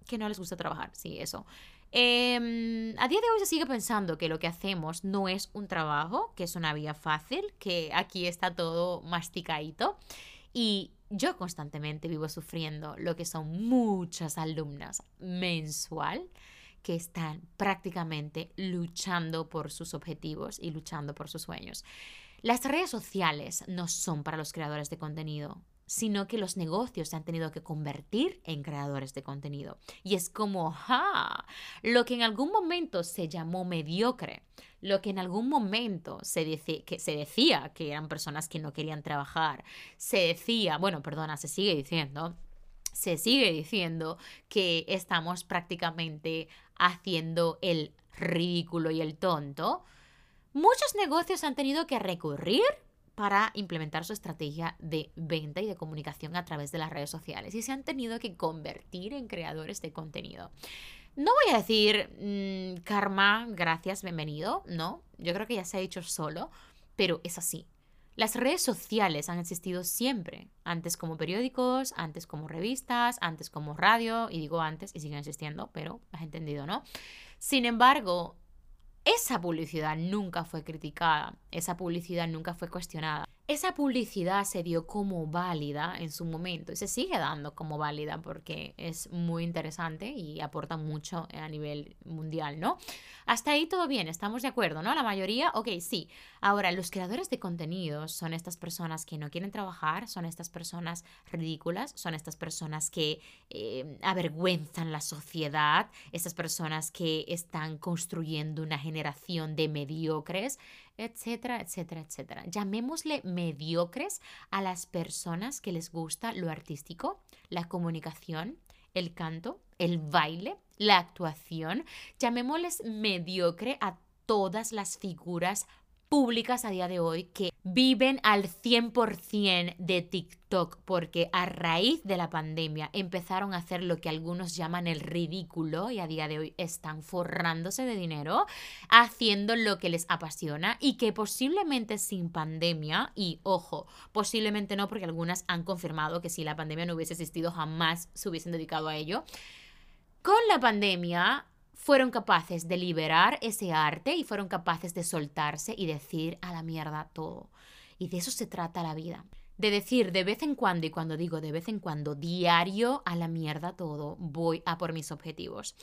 Que no les gusta trabajar, sí, eso. Em, a día de hoy se sigue pensando que lo que hacemos no es un trabajo, que es una vía fácil, que aquí está todo masticadito. Y yo constantemente vivo sufriendo lo que son muchas alumnas mensual que están prácticamente luchando por sus objetivos y luchando por sus sueños. Las redes sociales no son para los creadores de contenido, sino que los negocios se han tenido que convertir en creadores de contenido. Y es como, ¡ja! Lo que en algún momento se llamó mediocre, lo que en algún momento se, que se decía que eran personas que no querían trabajar, se decía, bueno, perdona, se sigue diciendo, se sigue diciendo que estamos prácticamente haciendo el ridículo y el tonto, muchos negocios han tenido que recurrir para implementar su estrategia de venta y de comunicación a través de las redes sociales y se han tenido que convertir en creadores de contenido. No voy a decir mm, karma, gracias, bienvenido, no, yo creo que ya se ha dicho solo, pero es así. Las redes sociales han existido siempre, antes como periódicos, antes como revistas, antes como radio, y digo antes y siguen existiendo, pero has entendido, ¿no? Sin embargo, esa publicidad nunca fue criticada, esa publicidad nunca fue cuestionada. Esa publicidad se dio como válida en su momento y se sigue dando como válida porque es muy interesante y aporta mucho a nivel mundial, ¿no? Hasta ahí todo bien, estamos de acuerdo, ¿no? La mayoría, ok, sí. Ahora, los creadores de contenidos son estas personas que no quieren trabajar, son estas personas ridículas, son estas personas que eh, avergüenzan la sociedad, estas personas que están construyendo una generación de mediocres etcétera, etcétera, etcétera. Llamémosle mediocres a las personas que les gusta lo artístico, la comunicación, el canto, el baile, la actuación, llamémosles mediocre a todas las figuras públicas a día de hoy que viven al 100% de TikTok porque a raíz de la pandemia empezaron a hacer lo que algunos llaman el ridículo y a día de hoy están forrándose de dinero haciendo lo que les apasiona y que posiblemente sin pandemia y ojo, posiblemente no porque algunas han confirmado que si la pandemia no hubiese existido jamás se hubiesen dedicado a ello. Con la pandemia fueron capaces de liberar ese arte y fueron capaces de soltarse y decir a la mierda todo. Y de eso se trata la vida. De decir de vez en cuando, y cuando digo de vez en cuando, diario a la mierda todo, voy a por mis objetivos.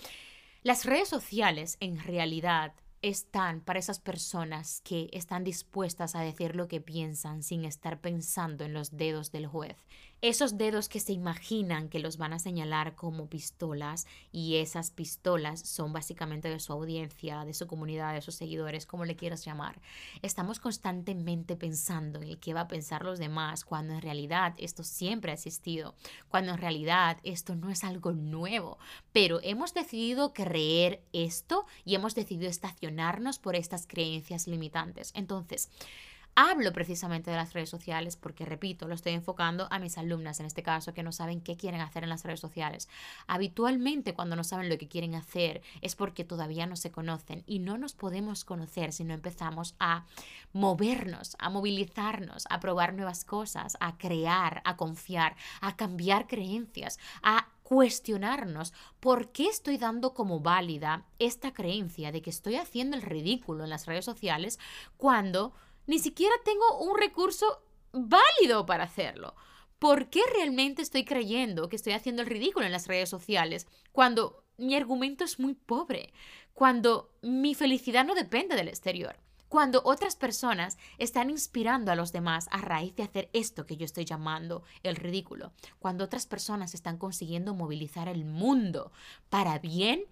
Las redes sociales en realidad están para esas personas que están dispuestas a decir lo que piensan sin estar pensando en los dedos del juez. Esos dedos que se imaginan que los van a señalar como pistolas y esas pistolas son básicamente de su audiencia, de su comunidad, de sus seguidores, como le quieras llamar. Estamos constantemente pensando en el que va a pensar los demás cuando en realidad esto siempre ha existido, cuando en realidad esto no es algo nuevo, pero hemos decidido creer esto y hemos decidido estacionarnos por estas creencias limitantes. Entonces, Hablo precisamente de las redes sociales porque, repito, lo estoy enfocando a mis alumnas en este caso que no saben qué quieren hacer en las redes sociales. Habitualmente cuando no saben lo que quieren hacer es porque todavía no se conocen y no nos podemos conocer si no empezamos a movernos, a movilizarnos, a probar nuevas cosas, a crear, a confiar, a cambiar creencias, a cuestionarnos por qué estoy dando como válida esta creencia de que estoy haciendo el ridículo en las redes sociales cuando ni siquiera tengo un recurso válido para hacerlo. ¿Por qué realmente estoy creyendo que estoy haciendo el ridículo en las redes sociales cuando mi argumento es muy pobre? Cuando mi felicidad no depende del exterior. Cuando otras personas están inspirando a los demás a raíz de hacer esto que yo estoy llamando el ridículo. Cuando otras personas están consiguiendo movilizar el mundo para bien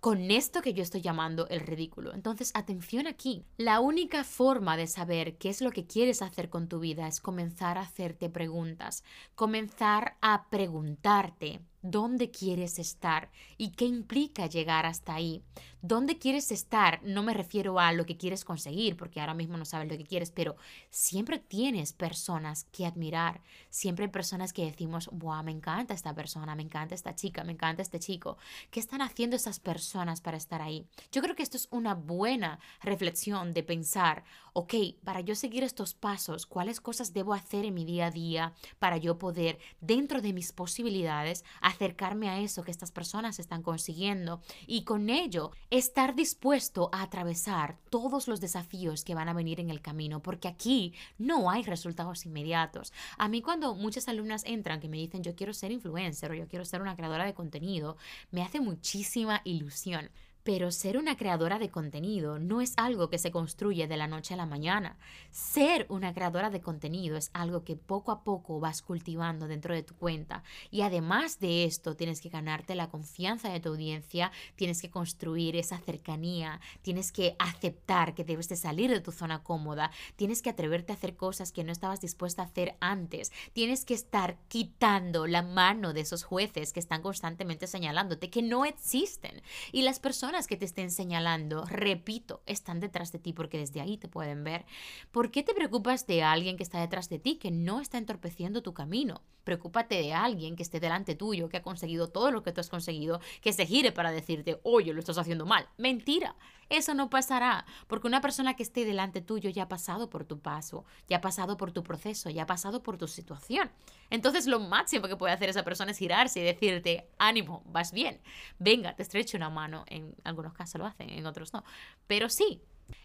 con esto que yo estoy llamando el ridículo. Entonces, atención aquí. La única forma de saber qué es lo que quieres hacer con tu vida es comenzar a hacerte preguntas, comenzar a preguntarte dónde quieres estar y qué implica llegar hasta ahí. ¿Dónde quieres estar? No me refiero a lo que quieres conseguir, porque ahora mismo no sabes lo que quieres, pero siempre tienes personas que admirar, siempre hay personas que decimos, wow, me encanta esta persona, me encanta esta chica, me encanta este chico. ¿Qué están haciendo esas personas para estar ahí? Yo creo que esto es una buena reflexión de pensar, ok, para yo seguir estos pasos, ¿cuáles cosas debo hacer en mi día a día para yo poder, dentro de mis posibilidades, acercarme a eso que estas personas están consiguiendo y con ello estar dispuesto a atravesar todos los desafíos que van a venir en el camino, porque aquí no hay resultados inmediatos. A mí cuando muchas alumnas entran que me dicen yo quiero ser influencer o yo quiero ser una creadora de contenido, me hace muchísima ilusión pero ser una creadora de contenido no es algo que se construye de la noche a la mañana. Ser una creadora de contenido es algo que poco a poco vas cultivando dentro de tu cuenta. Y además de esto, tienes que ganarte la confianza de tu audiencia, tienes que construir esa cercanía, tienes que aceptar que debes de salir de tu zona cómoda, tienes que atreverte a hacer cosas que no estabas dispuesta a hacer antes, tienes que estar quitando la mano de esos jueces que están constantemente señalándote que no existen. Y las personas que te estén señalando, repito, están detrás de ti porque desde ahí te pueden ver. ¿Por qué te preocupas de alguien que está detrás de ti, que no está entorpeciendo tu camino? Preocúpate de alguien que esté delante tuyo, que ha conseguido todo lo que tú has conseguido, que se gire para decirte, oye, lo estás haciendo mal. Mentira. Eso no pasará, porque una persona que esté delante tuyo ya ha pasado por tu paso, ya ha pasado por tu proceso, ya ha pasado por tu situación. Entonces lo máximo que puede hacer esa persona es girarse y decirte, ánimo, vas bien, venga, te estrecho una mano. En algunos casos lo hacen, en otros no. Pero sí,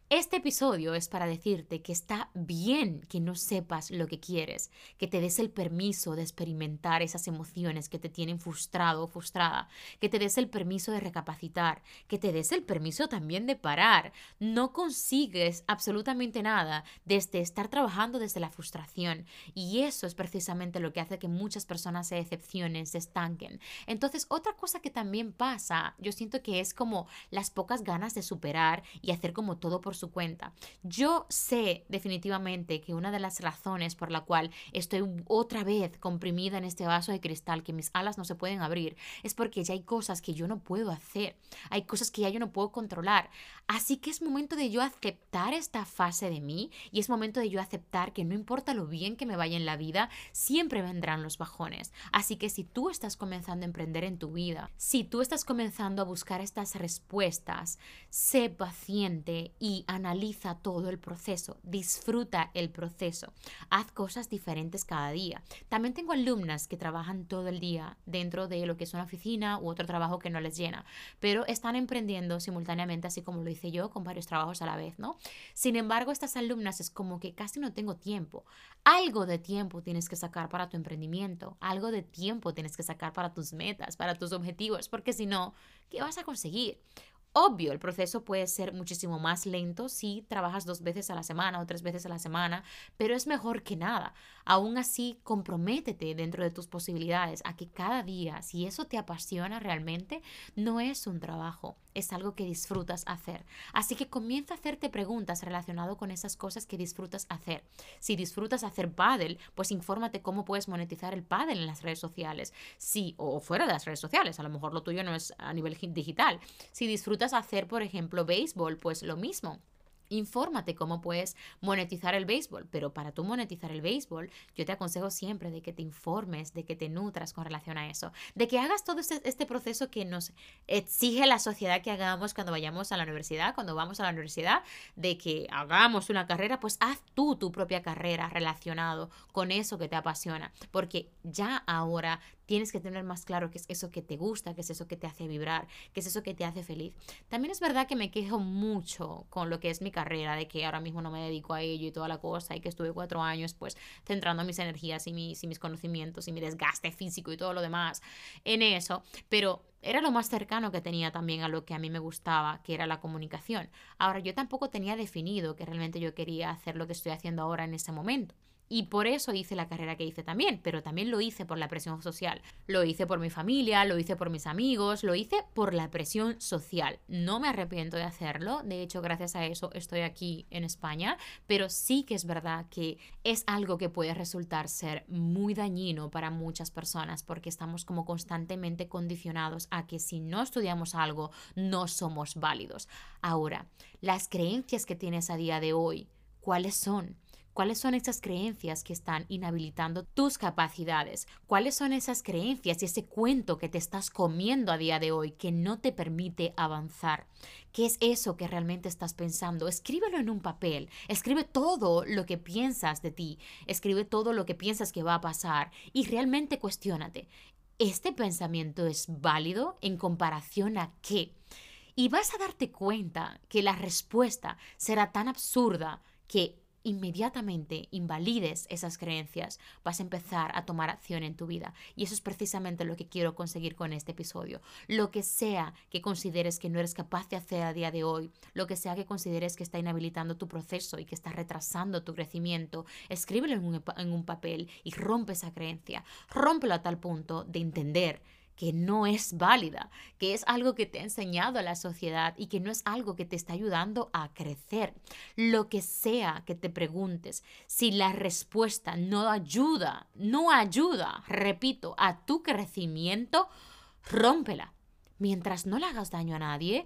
este episodio es para decirte que está bien que no sepas lo que quieres, que te des el permiso de experimentar esas emociones que te tienen frustrado o frustrada, que te des el permiso de recapacitar, que te des el permiso también de parar. No consigues absolutamente nada desde estar trabajando desde la frustración y eso es precisamente lo que hace que muchas personas se decepcionen, se estanquen. Entonces, otra cosa que también pasa, yo siento que es como las pocas ganas de superar y hacer como todo todo su cuenta. Yo sé definitivamente que una de las razones por la cual estoy otra vez comprimida en este vaso de cristal, que mis alas no se pueden abrir, es porque ya hay cosas que yo no puedo hacer, hay cosas que ya yo no puedo controlar. Así que es momento de yo aceptar esta fase de mí y es momento de yo aceptar que no importa lo bien que me vaya en la vida, siempre vendrán los bajones. Así que si tú estás comenzando a emprender en tu vida, si tú estás comenzando a buscar estas respuestas, sé paciente y analiza todo el proceso, disfruta el proceso, haz cosas diferentes cada día. También tengo alumnas que trabajan todo el día dentro de lo que es una oficina u otro trabajo que no les llena, pero están emprendiendo simultáneamente, así como lo hice yo, con varios trabajos a la vez, ¿no? Sin embargo, estas alumnas es como que casi no tengo tiempo. Algo de tiempo tienes que sacar para tu emprendimiento, algo de tiempo tienes que sacar para tus metas, para tus objetivos, porque si no, ¿qué vas a conseguir? Obvio, el proceso puede ser muchísimo más lento si trabajas dos veces a la semana o tres veces a la semana, pero es mejor que nada. Aún así, comprométete dentro de tus posibilidades a que cada día, si eso te apasiona realmente, no es un trabajo, es algo que disfrutas hacer. Así que comienza a hacerte preguntas relacionadas con esas cosas que disfrutas hacer. Si disfrutas hacer paddle, pues infórmate cómo puedes monetizar el paddle en las redes sociales. Sí, o fuera de las redes sociales, a lo mejor lo tuyo no es a nivel digital. Si disfrutas hacer, por ejemplo, béisbol, pues lo mismo. Infórmate cómo puedes monetizar el béisbol, pero para tú monetizar el béisbol, yo te aconsejo siempre de que te informes, de que te nutras con relación a eso, de que hagas todo este, este, proceso que nos exige la sociedad que hagamos cuando vayamos a la universidad, cuando vamos a la universidad, de que hagamos una carrera, pues haz tú tu propia carrera relacionado con eso que te apasiona, porque ya ahora tienes que tener más claro qué es eso que te gusta, qué es eso que te hace vibrar, qué es eso que te hace feliz. También es verdad que me quejo mucho con lo que es mi carrera, de que ahora mismo no me dedico a ello y toda la cosa, y que estuve cuatro años pues centrando mis energías y mis, y mis conocimientos y mi desgaste físico y todo lo demás en eso, pero era lo más cercano que tenía también a lo que a mí me gustaba, que era la comunicación. Ahora, yo tampoco tenía definido que realmente yo quería hacer lo que estoy haciendo ahora en ese momento. Y por eso hice la carrera que hice también, pero también lo hice por la presión social. Lo hice por mi familia, lo hice por mis amigos, lo hice por la presión social. No me arrepiento de hacerlo, de hecho gracias a eso estoy aquí en España, pero sí que es verdad que es algo que puede resultar ser muy dañino para muchas personas porque estamos como constantemente condicionados a que si no estudiamos algo no somos válidos. Ahora, las creencias que tienes a día de hoy, ¿cuáles son? ¿Cuáles son esas creencias que están inhabilitando tus capacidades? ¿Cuáles son esas creencias y ese cuento que te estás comiendo a día de hoy que no te permite avanzar? ¿Qué es eso que realmente estás pensando? Escríbelo en un papel. Escribe todo lo que piensas de ti. Escribe todo lo que piensas que va a pasar y realmente cuestiónate. ¿Este pensamiento es válido en comparación a qué? Y vas a darte cuenta que la respuesta será tan absurda que inmediatamente invalides esas creencias, vas a empezar a tomar acción en tu vida. Y eso es precisamente lo que quiero conseguir con este episodio. Lo que sea que consideres que no eres capaz de hacer a día de hoy, lo que sea que consideres que está inhabilitando tu proceso y que está retrasando tu crecimiento, escríbelo en un, papel y rompe esa creencia. Rómpelo a tal punto de entender que no es válida, que es algo que te ha enseñado a la sociedad y que no es algo que te está ayudando a crecer. Lo que sea que te preguntes, si la respuesta no ayuda, no ayuda, repito, a tu crecimiento, rómpela. Mientras no le hagas daño a nadie,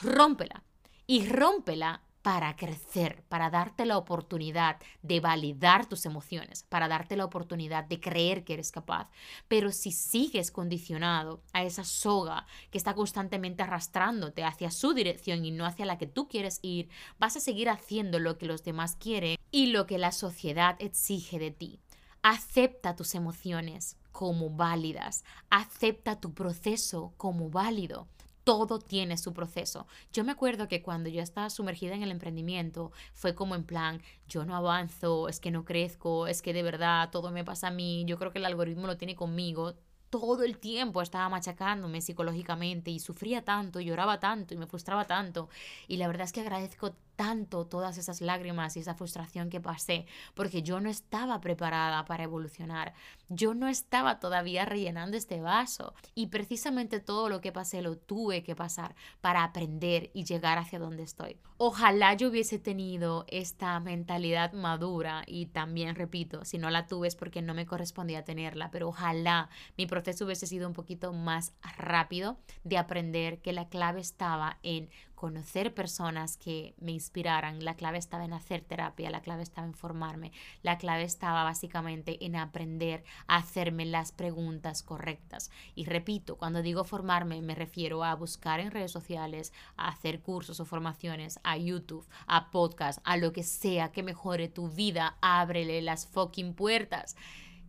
rómpela. Y rómpela para crecer, para darte la oportunidad de validar tus emociones, para darte la oportunidad de creer que eres capaz. Pero si sigues condicionado a esa soga que está constantemente arrastrándote hacia su dirección y no hacia la que tú quieres ir, vas a seguir haciendo lo que los demás quieren y lo que la sociedad exige de ti. Acepta tus emociones como válidas, acepta tu proceso como válido todo tiene su proceso. Yo me acuerdo que cuando yo estaba sumergida en el emprendimiento, fue como en plan, yo no avanzo, es que no crezco, es que de verdad todo me pasa a mí, yo creo que el algoritmo lo tiene conmigo. Todo el tiempo estaba machacándome psicológicamente y sufría tanto, lloraba tanto y me frustraba tanto. Y la verdad es que agradezco tanto todas esas lágrimas y esa frustración que pasé, porque yo no estaba preparada para evolucionar. Yo no estaba todavía rellenando este vaso y precisamente todo lo que pasé lo tuve que pasar para aprender y llegar hacia donde estoy. Ojalá yo hubiese tenido esta mentalidad madura y también repito, si no la tuve es porque no me correspondía tenerla, pero ojalá mi proceso hubiese sido un poquito más rápido de aprender que la clave estaba en conocer personas que me inspiraran, la clave estaba en hacer terapia, la clave estaba en formarme, la clave estaba básicamente en aprender a hacerme las preguntas correctas. Y repito, cuando digo formarme me refiero a buscar en redes sociales, a hacer cursos o formaciones, a YouTube, a podcast, a lo que sea que mejore tu vida, ábrele las fucking puertas.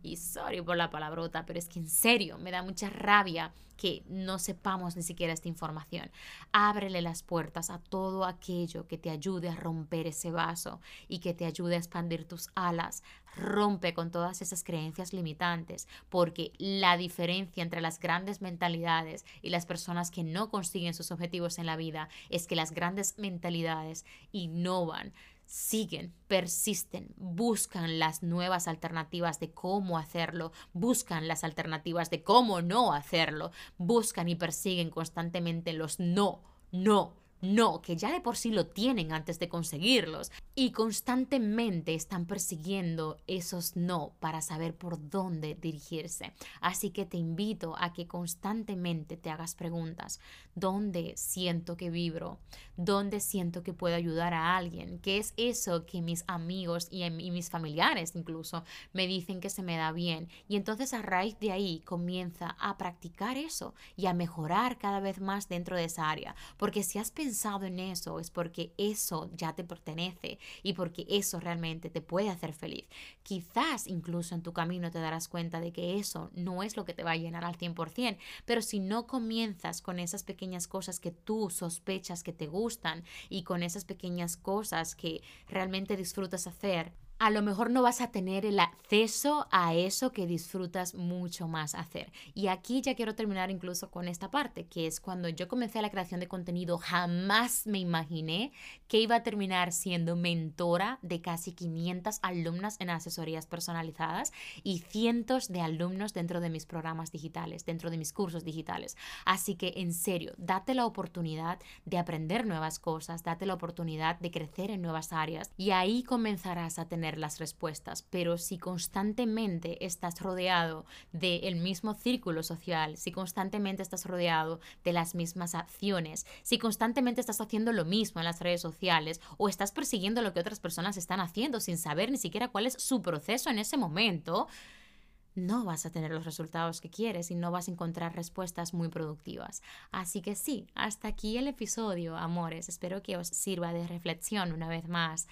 Y sorry por la palabrota, pero es que en serio me da mucha rabia que no sepamos ni siquiera esta información. Ábrele las puertas a todo aquello que te ayude a romper ese vaso y que te ayude a expandir tus alas. Rompe con todas esas creencias limitantes, porque la diferencia entre las grandes mentalidades y las personas que no consiguen sus objetivos en la vida es que las grandes mentalidades innovan siguen, persisten, buscan las nuevas alternativas de cómo hacerlo, buscan las alternativas de cómo no hacerlo, buscan y persiguen constantemente los no, no, no, que ya de por sí lo tienen antes de conseguirlos y constantemente están persiguiendo esos no para saber por dónde dirigirse. Así que te invito a que constantemente te hagas preguntas. ¿Dónde siento que vibro? ¿Dónde siento que puedo ayudar a alguien? ¿Qué es eso que mis amigos y, y mis familiares incluso me dicen que se me da bien? Y entonces a raíz de ahí comienza a practicar eso y a mejorar cada vez más dentro de esa área. Porque si has pensado en eso es porque eso ya te pertenece y porque eso realmente te puede hacer feliz. Quizás incluso en tu camino te darás cuenta de que eso no es lo que te va a llenar al 100%, pero si no comienzas con esas pequeñas cosas que tú sospechas que te gustan y con esas pequeñas cosas que realmente disfrutas hacer, a lo mejor no vas a tener el acceso a eso que disfrutas mucho más hacer. Y aquí ya quiero terminar incluso con esta parte, que es cuando yo comencé la creación de contenido, jamás me imaginé que iba a terminar siendo mentora de casi 500 alumnas en asesorías personalizadas y cientos de alumnos dentro de mis programas digitales, dentro de mis cursos digitales. Así que en serio, date la oportunidad de aprender nuevas cosas, date la oportunidad de crecer en nuevas áreas y ahí comenzarás a tener las respuestas, pero si constantemente estás rodeado del mismo círculo social, si constantemente estás rodeado de las mismas acciones, si constantemente estás haciendo lo mismo en las redes sociales o estás persiguiendo lo que otras personas están haciendo sin saber ni siquiera cuál es su proceso en ese momento, no vas a tener los resultados que quieres y no vas a encontrar respuestas muy productivas. Así que sí, hasta aquí el episodio, amores. Espero que os sirva de reflexión una vez más.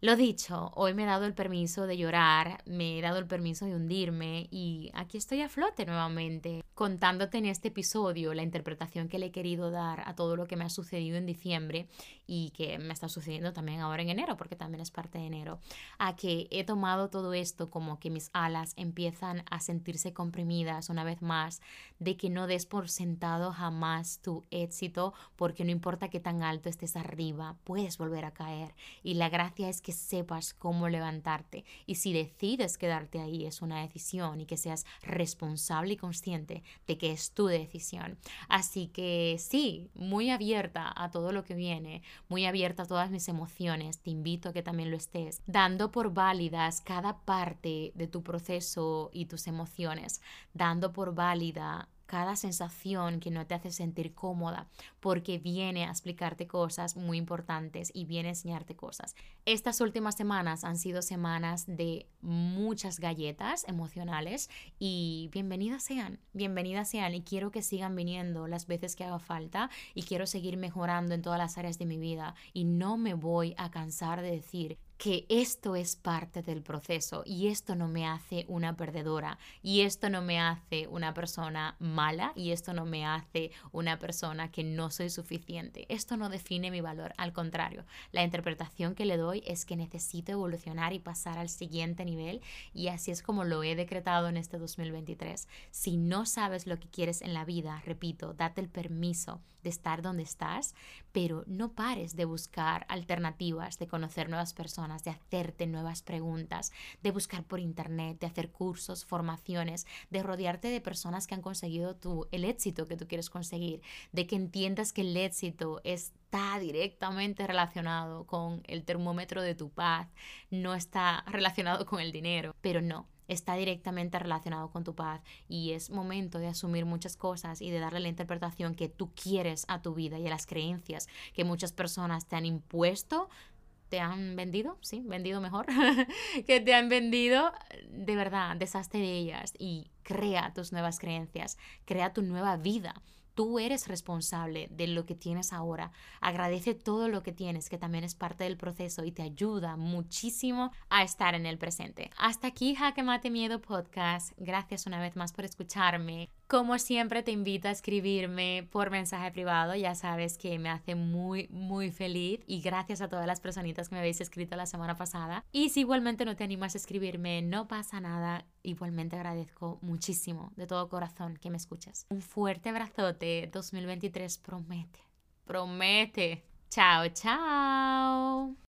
Lo dicho, hoy me he dado el permiso de llorar, me he dado el permiso de hundirme y aquí estoy a flote nuevamente, contándote en este episodio la interpretación que le he querido dar a todo lo que me ha sucedido en diciembre y que me está sucediendo también ahora en enero, porque también es parte de enero, a que he tomado todo esto como que mis alas empiezan a sentirse comprimidas una vez más, de que no des por sentado jamás tu éxito, porque no importa qué tan alto estés arriba, puedes volver a caer. Y la gracia es que sepas cómo levantarte. Y si decides quedarte ahí, es una decisión y que seas responsable y consciente de que es tu decisión. Así que sí, muy abierta a todo lo que viene, muy abierta a todas mis emociones, te invito a que también lo estés, dando por válidas cada parte de tu proceso y tus emociones, dando por válida cada sensación que no te hace sentir cómoda, porque viene a explicarte cosas muy importantes y viene a enseñarte cosas. Estas últimas semanas han sido semanas de muchas galletas emocionales y bienvenidas sean, bienvenidas sean y quiero que sigan viniendo las veces que haga falta y quiero seguir mejorando en todas las áreas de mi vida y no me voy a cansar de decir que esto es parte del proceso y esto no me hace una perdedora y esto no me hace una persona mala y esto no me hace una persona que no soy suficiente. Esto no define mi valor, al contrario, la interpretación que le doy es que necesito evolucionar y pasar al siguiente nivel y así es como lo he decretado en este 2023. Si no sabes lo que quieres en la vida, repito, date el permiso de estar donde estás, pero no pares de buscar alternativas, de conocer nuevas personas, de hacerte nuevas preguntas, de buscar por internet, de hacer cursos, formaciones, de rodearte de personas que han conseguido tu, el éxito que tú quieres conseguir, de que entiendas que el éxito está directamente relacionado con el termómetro de tu paz, no está relacionado con el dinero, pero no está directamente relacionado con tu paz. Y es momento de asumir muchas cosas y de darle la interpretación que tú quieres a tu vida y a las creencias que muchas personas te han impuesto te han vendido, sí, vendido mejor, que te han vendido, de verdad, deshazte de ellas y crea tus nuevas creencias, crea tu nueva vida. Tú eres responsable de lo que tienes ahora. Agradece todo lo que tienes, que también es parte del proceso y te ayuda muchísimo a estar en el presente. Hasta aquí, Jaque Mate Miedo Podcast. Gracias una vez más por escucharme. Como siempre te invito a escribirme por mensaje privado, ya sabes que me hace muy, muy feliz y gracias a todas las personitas que me habéis escrito la semana pasada. Y si igualmente no te animas a escribirme, no pasa nada, igualmente agradezco muchísimo de todo corazón que me escuchas. Un fuerte abrazote, 2023 promete, promete. Chao, chao.